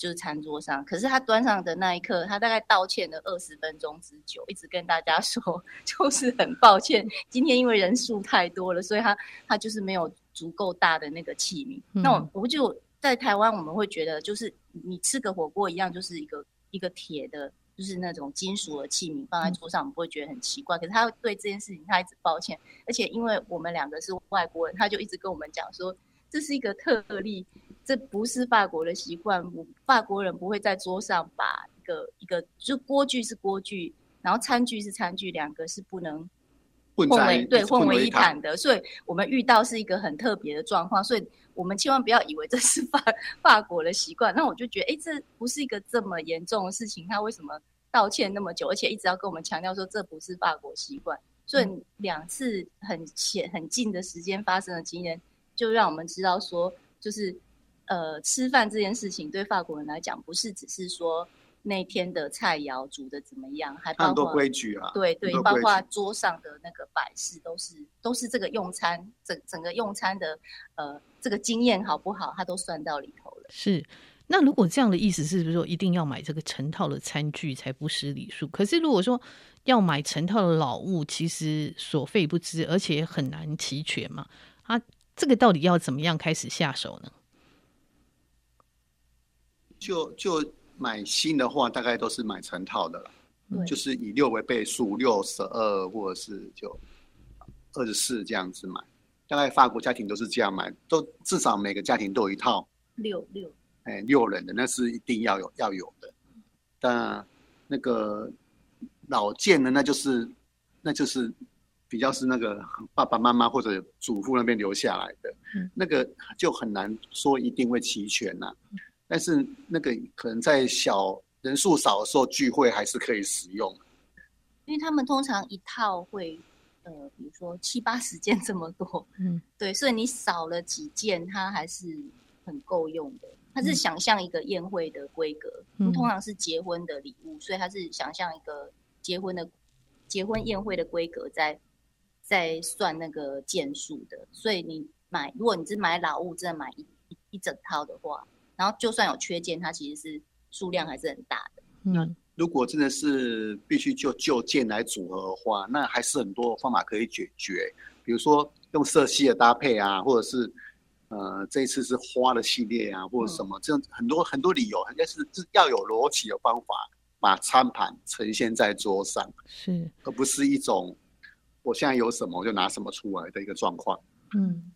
就是餐桌上，可是他端上的那一刻，他大概道歉了二十分钟之久，一直跟大家 说，就是很抱歉，今天因为人数太多了，所以他他就是没有足够大的那个器皿。嗯、那我我就在台湾，我们会觉得就是你吃个火锅一样，就是一个一个铁的，就是那种金属的器皿放在桌上，我们不会觉得很奇怪。可是他对这件事情，他一直抱歉，而且因为我们两个是外国人，他就一直跟我们讲说，这是一个特例，这不是法国的习惯，法国人不会在桌上把一个一个就锅具是锅具，然后餐具是餐具，两个是不能。混为对混为一谈的，所以我们遇到是一个很特别的状况，所以我们千万不要以为这是法 法国的习惯。那我就觉得，哎，这不是一个这么严重的事情，他为什么道歉那么久，而且一直要跟我们强调说这不是法国习惯？所以两次很浅很近的时间发生的经验，就让我们知道说，就是呃，吃饭这件事情对法国人来讲，不是只是说。那天的菜肴煮的怎么样？还包括很多规矩啊。对对，包括桌上的那个摆饰，都是都是这个用餐整整个用餐的呃这个经验好不好？他都算到里头了。是，那如果这样的意思是不是说一定要买这个成套的餐具才不失礼数？可是如果说要买成套的老物，其实所费不知，而且很难齐全嘛。啊，这个到底要怎么样开始下手呢？就就。买新的话，大概都是买成套的了，就是以六为倍数，六十二或者是就二十四这样子买。大概法国家庭都是这样买，都至少每个家庭都有一套六六，哎，六人的那是一定要有要有的。但那个老件的，那就是那就是比较是那个爸爸妈妈或者祖父那边留下来的，那个就很难说一定会齐全呐、啊。但是那个可能在小人数少的时候聚会还是可以使用，因为他们通常一套会呃，比如说七八十件这么多，嗯，对，所以你少了几件，它还是很够用的。它是想象一个宴会的规格，嗯，通常是结婚的礼物，所以它是想象一个结婚的结婚宴会的规格在在算那个件数的。所以你买，如果你是买老物，真的买一一一整套的话。然后就算有缺件，它其实是数量还是很大的。那如果真的是必须就旧件来组合的话，那还是很多方法可以解决。比如说用色系的搭配啊，或者是呃这一次是花的系列啊，或者什么，这样很多很多理由，应该是要有逻辑的方法，把餐盘呈现在桌上，是而不是一种我现在有什么我就拿什么出来的一个状况。嗯。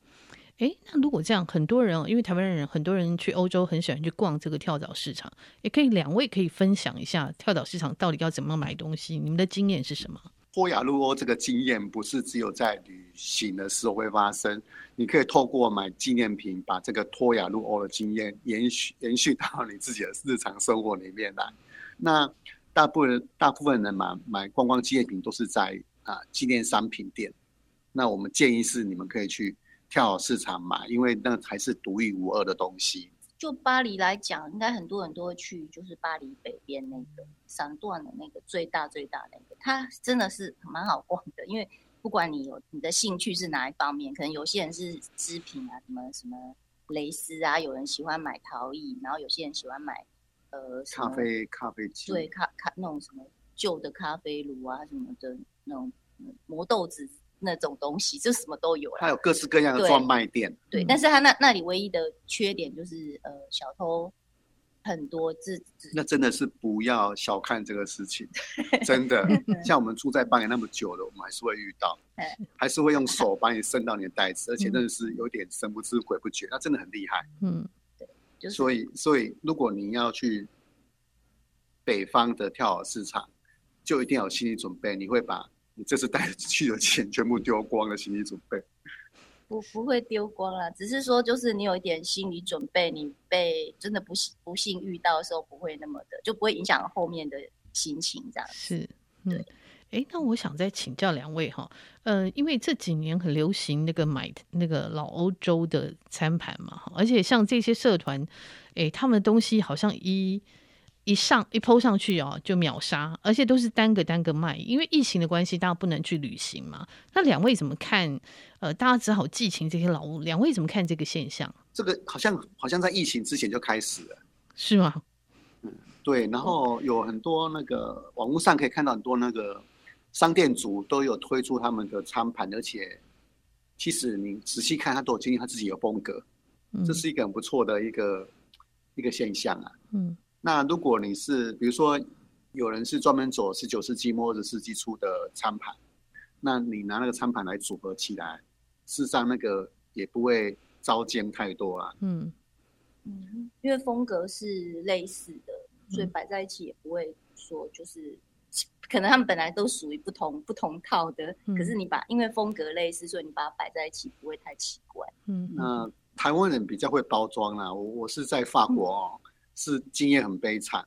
哎，那如果这样，很多人因为台湾人很多人去欧洲很喜欢去逛这个跳蚤市场，也可以两位可以分享一下跳蚤市场到底要怎么买东西，你们的经验是什么？脱亚入欧这个经验不是只有在旅行的时候会发生，你可以透过买纪念品把这个脱亚入欧的经验延续延续到你自己的日常生活里面来。那大部分大部分人买买观光纪念品都是在啊纪念商品店，那我们建议是你们可以去。跳市场买，因为那还是独一无二的东西。就巴黎来讲，应该很多人都会去，就是巴黎北边那个三段的那个最大最大那个，它真的是蛮好逛的。因为不管你有你的兴趣是哪一方面，可能有些人是织品啊，什么什么蕾丝啊，有人喜欢买陶艺，然后有些人喜欢买呃咖啡咖啡机，对咖咖那种什么旧的咖啡炉啊什么的那种磨豆子。那种东西就什么都有了，它有各式各样的专卖店。对，但是它那那里唯一的缺点就是呃小偷很多，自那真的是不要小看这个事情，真的。像我们住在巴黎那么久了，我们还是会遇到，还是会用手把你伸到你的袋子，而且真的是有点神不知鬼不觉，那真的很厉害。嗯，对，就是所以所以如果你要去北方的跳蚤市场，就一定要有心理准备，你会把。你这次带去的钱全部丢光了，心理准备？不，不会丢光了，只是说就是你有一点心理准备，你被真的不幸不幸遇到的时候，不会那么的，就不会影响后面的心情这样。是，对。哎，那我想再请教两位哈，呃，因为这几年很流行那个买那个老欧洲的餐盘嘛，而且像这些社团，哎，他们的东西好像一。一上一 po 上去哦，就秒杀，而且都是单个单个卖，因为疫情的关系，大家不能去旅行嘛。那两位怎么看？呃，大家只好寄情这些老物，两位怎么看这个现象？这个好像好像在疫情之前就开始了，是吗？嗯，对。然后有很多那个网络上可以看到很多那个商店主都有推出他们的餐盘，而且其实你仔细看，他都有经历他自己的风格，嗯，这是一个很不错的一个一个现象啊。嗯。那如果你是比如说有人是专门走十九世纪末二十世纪初的餐盘，那你拿那个餐盘来组合起来，事实上那个也不会糟践太多啊。嗯嗯，因为风格是类似的，所以摆在一起也不会说就是。可能他们本来都属于不同不同套的，嗯、可是你把因为风格类似，所以你把它摆在一起不会太奇怪。嗯，那台湾人比较会包装啦。我我是在法国哦，嗯、是经验很悲惨。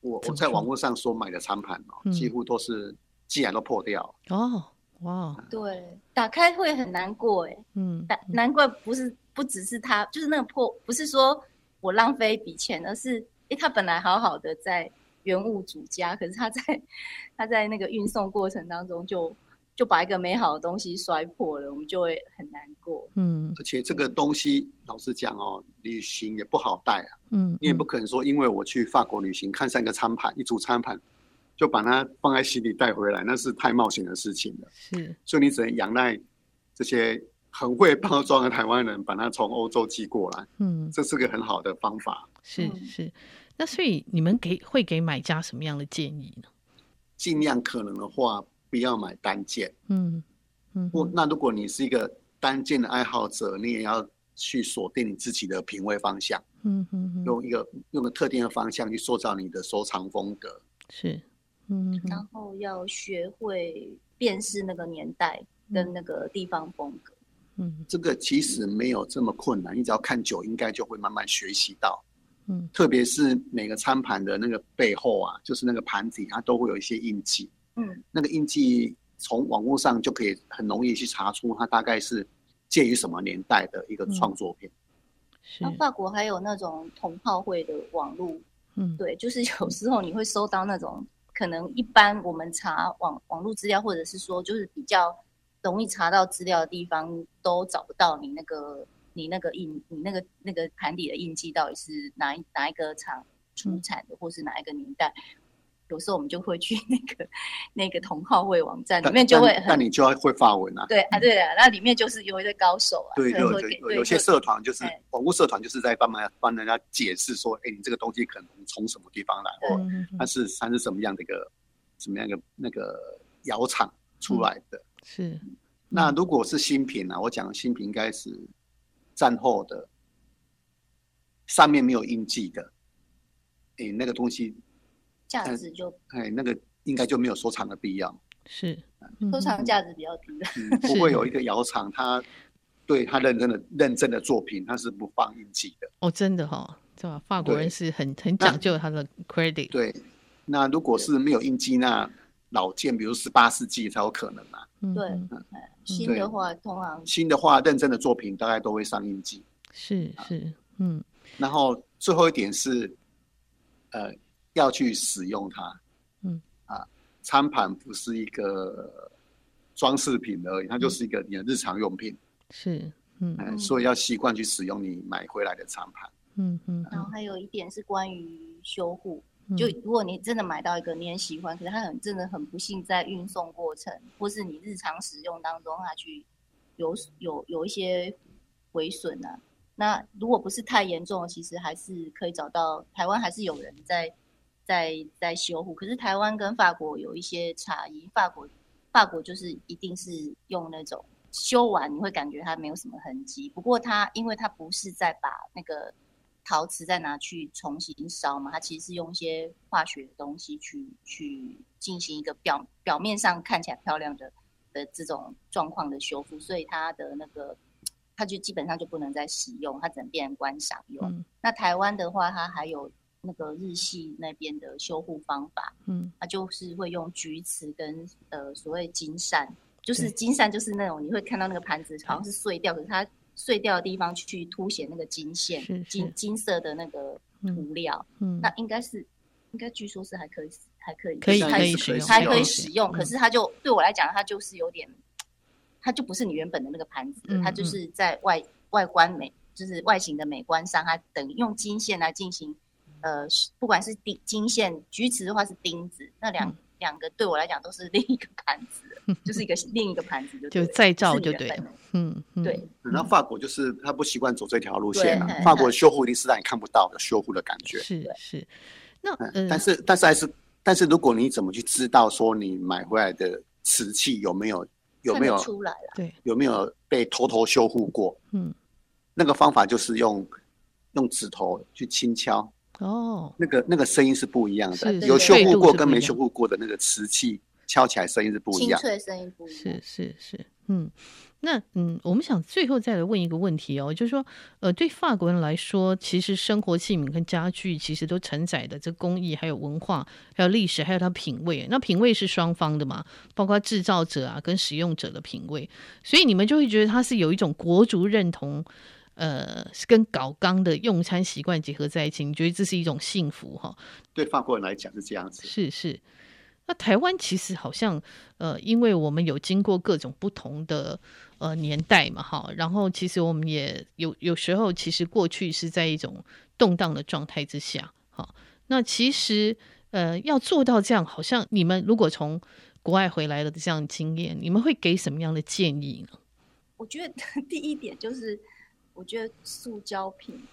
我我在网络上所买的餐盘哦，嗯、几乎都是既然都破掉。哦，哇，对，打开会很难过哎。嗯，难难怪不是不只是他，就是那个破，不是说我浪费一笔钱，而是哎，他本来好好的在。原物主家，可是他在他在那个运送过程当中就，就就把一个美好的东西摔破了，我们就会很难过。嗯，而且这个东西老实讲哦，旅行也不好带啊。嗯，你也不可能说，因为我去法国旅行，看上一个餐盘，一组餐盘，就把它放在行李带回来，那是太冒险的事情了。是，所以你只能仰赖这些很会包装的台湾人，把它从欧洲寄过来。嗯，这是个很好的方法。是是。那所以你们给会给买家什么样的建议呢？尽量可能的话，不要买单件。嗯嗯。不，那如果你是一个单件的爱好者，你也要去锁定你自己的品味方向。嗯嗯。用一个用个特定的方向去塑造你的收藏风格。是。嗯。然后要学会辨识那个年代跟那个地方风格。嗯。这个其实没有这么困难，你只要看久，应该就会慢慢学习到。嗯，特别是每个餐盘的那个背后啊，就是那个盘底，它都会有一些印记。嗯，那个印记从网络上就可以很容易去查出它大概是介于什么年代的一个创作品。然后法国还有那种同好会的网络，嗯，对，就是有时候你会收到那种可能一般我们查网网络资料，或者是说就是比较容易查到资料的地方，都找不到你那个。你那个印，你那个那个盘底的印记到底是哪一哪一个厂出产的，嗯、或是哪一个年代？有时候我们就会去 那个那个同号会网站里面，就会，那你就要会发文啊？对啊，对啊，那里面就是有一些高手啊。对对对，有些社团就是网络社团，就是在帮忙帮人家解释说，哎，你这个东西可能从什么地方来，或它是它是什么样的一个什么样的那个窑厂出来的？是。那如果是新品啊，我讲新品应该是。战后的上面没有印记的，哎、欸，那个东西价值就哎、欸，那个应该就没有收藏的必要。是，收藏价值比较低的。嗯，不会有一个窑厂，他对他认真的认证的作品，他是不放印记的。哦，真的哈、哦，对吧？法国人是很很讲究他的 credit。对，那如果是没有印记，那老件，比如十八世纪才有可能嘛。对，新的话通常新的话认真的作品大概都会上印记。是是，嗯。然后最后一点是，呃，要去使用它。嗯。啊，餐盘不是一个装饰品而已，它就是一个你的日常用品。是，嗯。所以要习惯去使用你买回来的餐盘。嗯嗯。然后还有一点是关于修护。就如果你真的买到一个你很喜欢，可是它很真的很不幸在运送过程，或是你日常使用当中它去有有有一些毁损啊，那如果不是太严重，其实还是可以找到台湾还是有人在在在修护。可是台湾跟法国有一些差异，法国法国就是一定是用那种修完你会感觉它没有什么痕迹，不过它因为它不是在把那个。陶瓷再拿去重新烧嘛？它其实是用一些化学的东西去去进行一个表表面上看起来漂亮的的这种状况的修复，所以它的那个它就基本上就不能再使用，它只能变成观赏用。嗯、那台湾的话，它还有那个日系那边的修护方法，嗯，它就是会用菊瓷跟呃所谓金扇，就是金扇就是那种你会看到那个盘子好像是碎掉，可是它。碎掉的地方去凸显那个金线，是是。金金色的那个涂料，嗯，那应该是，应该据说是还可以，还可以，可以可以使用，还可以使用。可是它就对我来讲，它就是有点，它就不是你原本的那个盘子，嗯、它就是在外外观美，就是外形的美观上，它等于用金线来进行，呃，不管是钉金线，橘子的话是钉子，那两。嗯两个对我来讲都是另一个盘子，就是一个 另一个盘子，就就再造就对了。嗯，对。那法国就是他不习惯走这条路线啊。法国 修护一定是让你看不到的修护的感觉。是是。那但是但是还是但是如果你怎么去知道说你买回来的瓷器有没有有没有出来了？对，有没有被偷偷修护过？嗯，那个方法就是用用指头去轻敲。哦，那个那个声音是不一样的，是有修护过跟没修护过的那个瓷器敲起来声音是不一样，清脆声音不一样。是是是，嗯。那嗯，我们想最后再来问一个问题哦，就是说，呃，对法国人来说，其实生活器皿跟家具其实都承载的这工艺，还有文化，还有历史，还有它品味。那品味是双方的嘛，包括制造者啊跟使用者的品味。所以你们就会觉得它是有一种国族认同，呃，跟搞刚的用餐习惯结合在一起。你觉得这是一种幸福哈？对法国人来讲是这样子。是是。那台湾其实好像，呃，因为我们有经过各种不同的。呃，年代嘛，哈，然后其实我们也有有时候，其实过去是在一种动荡的状态之下，哈。那其实，呃，要做到这样，好像你们如果从国外回来了的这样的经验，你们会给什么样的建议呢？我觉得 第一点就是，我觉得塑胶品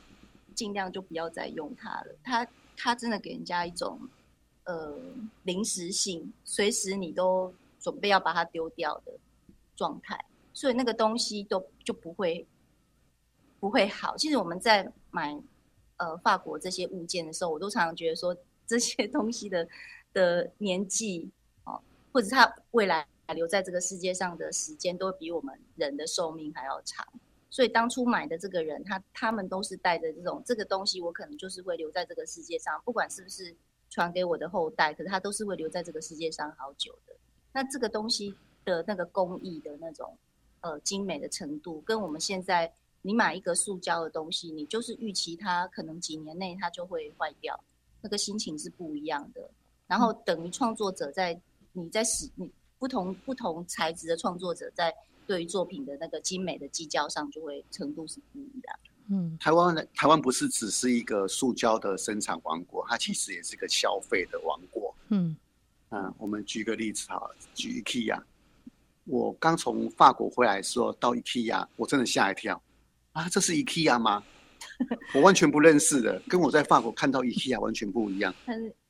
尽量就不要再用它了，它它真的给人家一种呃临时性，随时你都准备要把它丢掉的状态。所以那个东西都就不会不会好。其实我们在买呃法国这些物件的时候，我都常常觉得说，这些东西的的年纪哦，或者它未来留在这个世界上的时间，都比我们人的寿命还要长。所以当初买的这个人，他他们都是带着这种这个东西，我可能就是会留在这个世界上，不管是不是传给我的后代，可是他都是会留在这个世界上好久的。那这个东西的那个工艺的那种。呃，精美的程度跟我们现在，你买一个塑胶的东西，你就是预期它可能几年内它就会坏掉，那个心情是不一样的。然后等于创作者在你在使你不同不同材质的创作者在对于作品的那个精美的计较上，就会程度是不一样。嗯，台湾的台湾不是只是一个塑胶的生产王国，它其实也是一个消费的王国。嗯嗯，我们举个例子哈，举 IKEA。我刚从法国回来的时候，到 IKEA，我真的吓一跳啊！这是 IKEA 吗？我完全不认识的，跟我在法国看到 IKEA 完全不一样。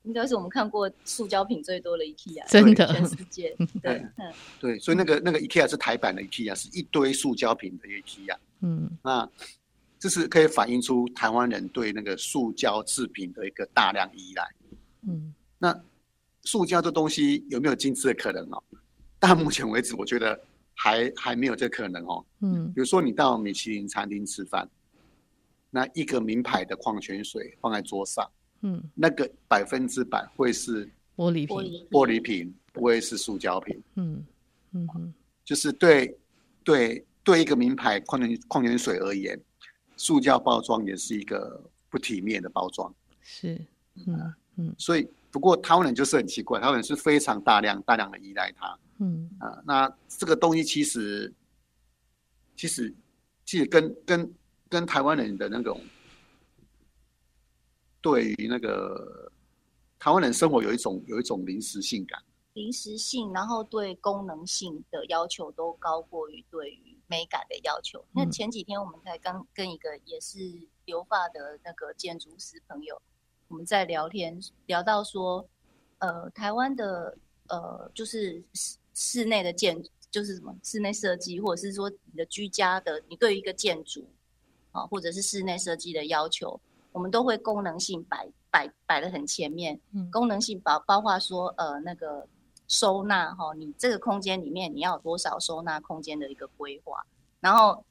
应该是我们看过塑胶品最多的 IKEA，真的，全世界。对，对，所以那个那个 IKEA 是台版的 IKEA，是一堆塑胶品的 IKEA。嗯，那这是可以反映出台湾人对那个塑胶制品的一个大量依赖。嗯，那塑胶这东西有没有精致的可能哦？到目前为止，我觉得还还没有这可能哦。嗯，比如说你到米其林餐厅吃饭，那一个名牌的矿泉水放在桌上，嗯，那个百分之百会是玻璃瓶，玻璃瓶不会是塑胶瓶。嗯嗯，就是对对对一个名牌矿泉矿泉水而言，塑胶包装也是一个不体面的包装。是，嗯嗯，所以不过台湾人就是很奇怪，台湾人是非常大量大量的依赖它。嗯啊，那这个东西其实，其实，其实跟跟跟台湾人的那种，对于那个台湾人生活有一种有一种临时性感，临时性，然后对功能性的要求都高过于对于美感的要求。那前几天我们才刚跟一个也是留法的那个建筑师朋友，我们在聊天聊到说，呃，台湾的呃就是。室内的建就是什么室内设计，或者是说你的居家的，你对于一个建筑啊，或者是室内设计的要求，我们都会功能性摆摆摆的很前面。嗯，功能性包包括说呃那个收纳哈，你这个空间里面你要有多少收纳空间的一个规划。然后，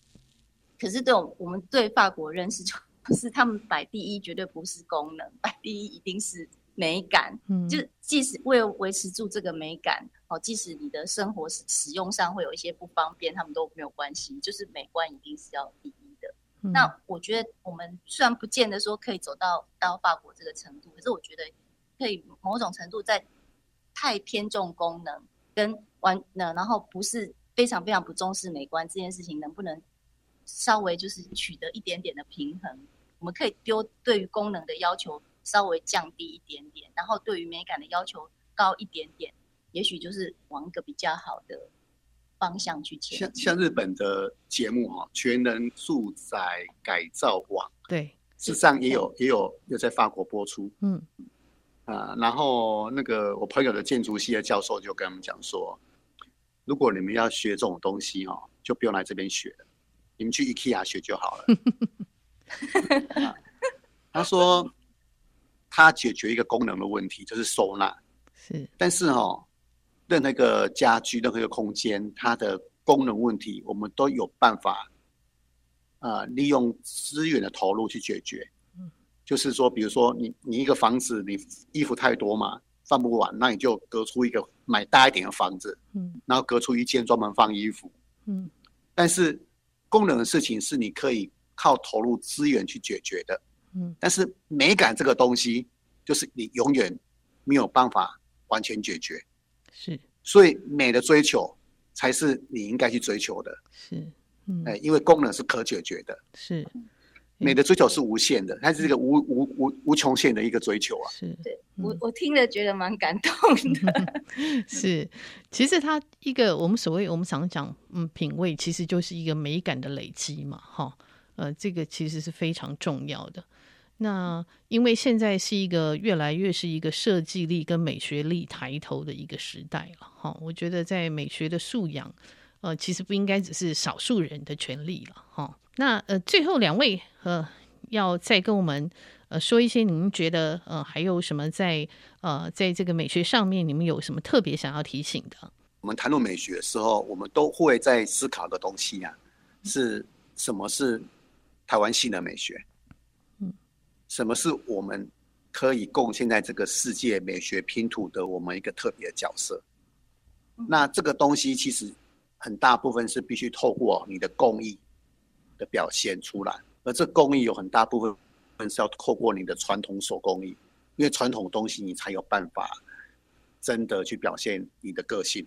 可是这种我们对法国认识就是他们摆第一绝对不是功能，摆第一一定是。美感，嗯，就即使为了维持住这个美感，哦，即使你的生活使使用上会有一些不方便，他们都没有关系，就是美观一定是要第一的。那我觉得我们虽然不见得说可以走到到法国这个程度，可是我觉得可以某种程度在太偏重功能跟完呢，然后不是非常非常不重视美观这件事情，能不能稍微就是取得一点点的平衡？我们可以丢对于功能的要求。稍微降低一点点，然后对于美感的要求高一点点，也许就是往一个比较好的方向去前进。像像日本的节目哈，《全能住宅改造网》，对，事实上也有也有有在法国播出。嗯，啊，然后那个我朋友的建筑系的教授就跟我们讲说，如果你们要学这种东西哦，就不用来这边学了，你们去 IKEA 学就好了。啊、他说他解决一个功能的问题，就是收纳。是，但是哦，任何一个家居，任何一个空间，它的功能问题，我们都有办法，呃，利用资源的投入去解决。嗯就是说，比如说你你一个房子，你衣服太多嘛，放不完，那你就隔出一个买大一点的房子，嗯，然后隔出一间专门放衣服，嗯。但是功能的事情是你可以靠投入资源去解决的，嗯。但是美感这个东西，就是你永远没有办法完全解决，是。所以美的追求才是你应该去追求的，是，嗯。哎，因为功能是可解决的，是。美的追求是无限的，它是一个无无无无穷限的一个追求啊！是，对我我听了觉得蛮感动的。是，其实它一个我们所谓我们常讲，嗯，品味其实就是一个美感的累积嘛，哈，呃，这个其实是非常重要的。那因为现在是一个越来越是一个设计力跟美学力抬头的一个时代了，哈，我觉得在美学的素养，呃，其实不应该只是少数人的权利了，哈。那呃，最后两位呃，要再跟我们呃说一些，你们觉得呃还有什么在呃在这个美学上面，你们有什么特别想要提醒的？我们谈论美学的时候，我们都会在思考的东西啊，是什么是台湾性的美学？嗯，什么是我们可以贡献在这个世界美学拼图的我们一个特别的角色？那这个东西其实很大部分是必须透过你的工艺。的表现出来，而这工艺有很大部分是要透过你的传统手工艺，因为传统东西你才有办法真的去表现你的个性。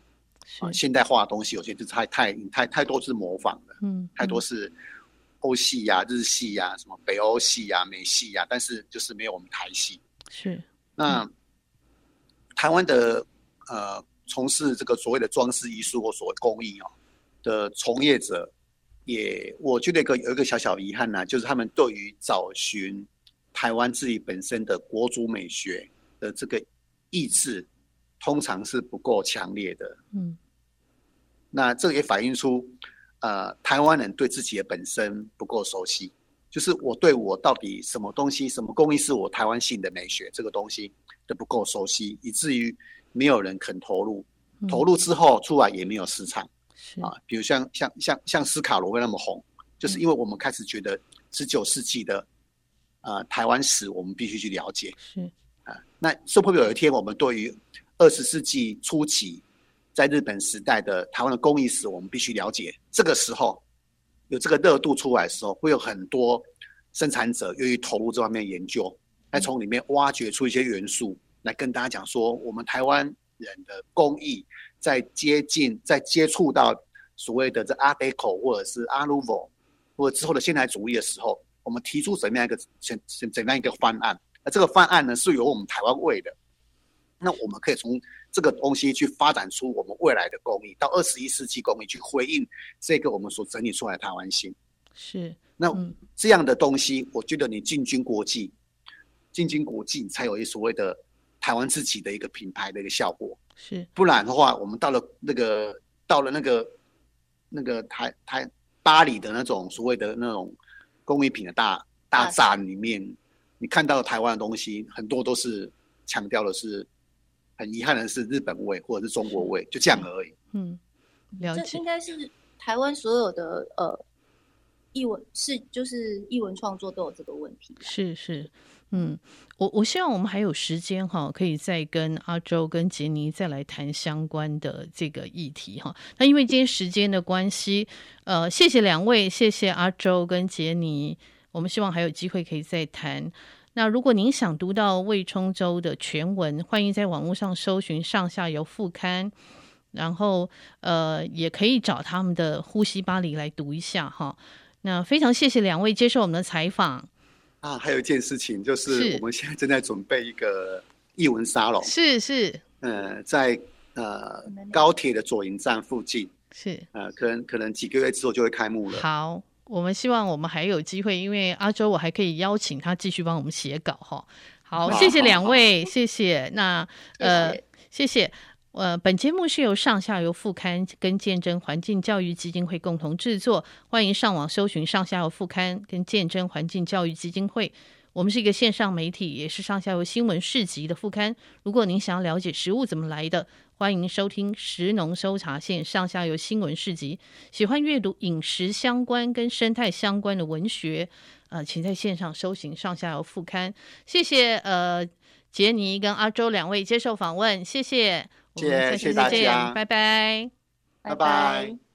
啊，现代化的东西有些就太太太太多是模仿的，嗯，太多是欧系呀、啊、日系呀、啊、什么北欧系呀、啊、美系呀、啊，但是就是没有我们台系。是，那、嗯、台湾的呃从事这个所谓的装饰艺术或所谓工艺哦的从业者。也，我觉得一个有一个小小遗憾呢、啊，就是他们对于找寻台湾自己本身的国族美学的这个意志，通常是不够强烈的。嗯，那这也反映出，呃，台湾人对自己的本身不够熟悉，就是我对我到底什么东西、什么工艺是我台湾性的美学这个东西都不够熟悉，以至于没有人肯投入，投入之后出来也没有市场。啊，比如像像像像斯卡罗会那么红，就是因为我们开始觉得十九世纪的呃台湾史，我们必须去了解。是啊，那说不定有一天，我们对于二十世纪初期在日本时代的台湾的工艺史，我们必须了解。这个时候有这个热度出来的时候，会有很多生产者愿意投入这方面研究，来从里面挖掘出一些元素，来跟大家讲说，我们台湾人的工艺。在接近、在接触到所谓的这 Art Deco 或者是 Art Nouveau 或者之后的现代主义的时候，我们提出怎么样一个怎怎怎样一个方案？那这个方案呢，是由我们台湾味的。那我们可以从这个东西去发展出我们未来的工艺，到二十一世纪工艺去回应这个我们所整理出来的台湾性。是。那这样的东西，我觉得你进军国际，进军国际才有一所谓的台湾自己的一个品牌的一个效果。是，不然的话，我们到了那个到了那个那个台台巴黎的那种所谓的那种工艺品的大大展里面，你看到台湾的东西很多都是强调的是，很遗憾的是日本味或者是中国味，就这样而已。嗯，了解。这应该是台湾所有的呃译文是就是译文创作都有这个问题。是是。嗯，我我希望我们还有时间哈，可以再跟阿周跟杰尼再来谈相关的这个议题哈。那因为今天时间的关系，呃，谢谢两位，谢谢阿周跟杰尼，我们希望还有机会可以再谈。那如果您想读到魏冲州的全文，欢迎在网络上搜寻上下游副刊，然后呃，也可以找他们的《呼吸巴黎》来读一下哈。那非常谢谢两位接受我们的采访。啊，还有一件事情，就是我们现在正在准备一个译文沙龙，是是，呃，在呃高铁的左营站附近，是，呃，可能可能几个月之后就会开幕了。好，我们希望我们还有机会，因为阿周我还可以邀请他继续帮我们写稿哈。好，谢谢两位，谢谢。那 呃，谢谢。呃，本节目是由上下游副刊跟见证环境教育基金会共同制作，欢迎上网搜寻上下游副刊跟见证环境教育基金会。我们是一个线上媒体，也是上下游新闻市集的副刊。如果您想要了解食物怎么来的，欢迎收听食农搜查线上下游新闻市集。喜欢阅读饮食相关跟生态相关的文学，呃，请在线上搜寻上下游副刊。谢谢，呃，杰尼跟阿周两位接受访问，谢谢。谢谢大家，拜拜，拜拜。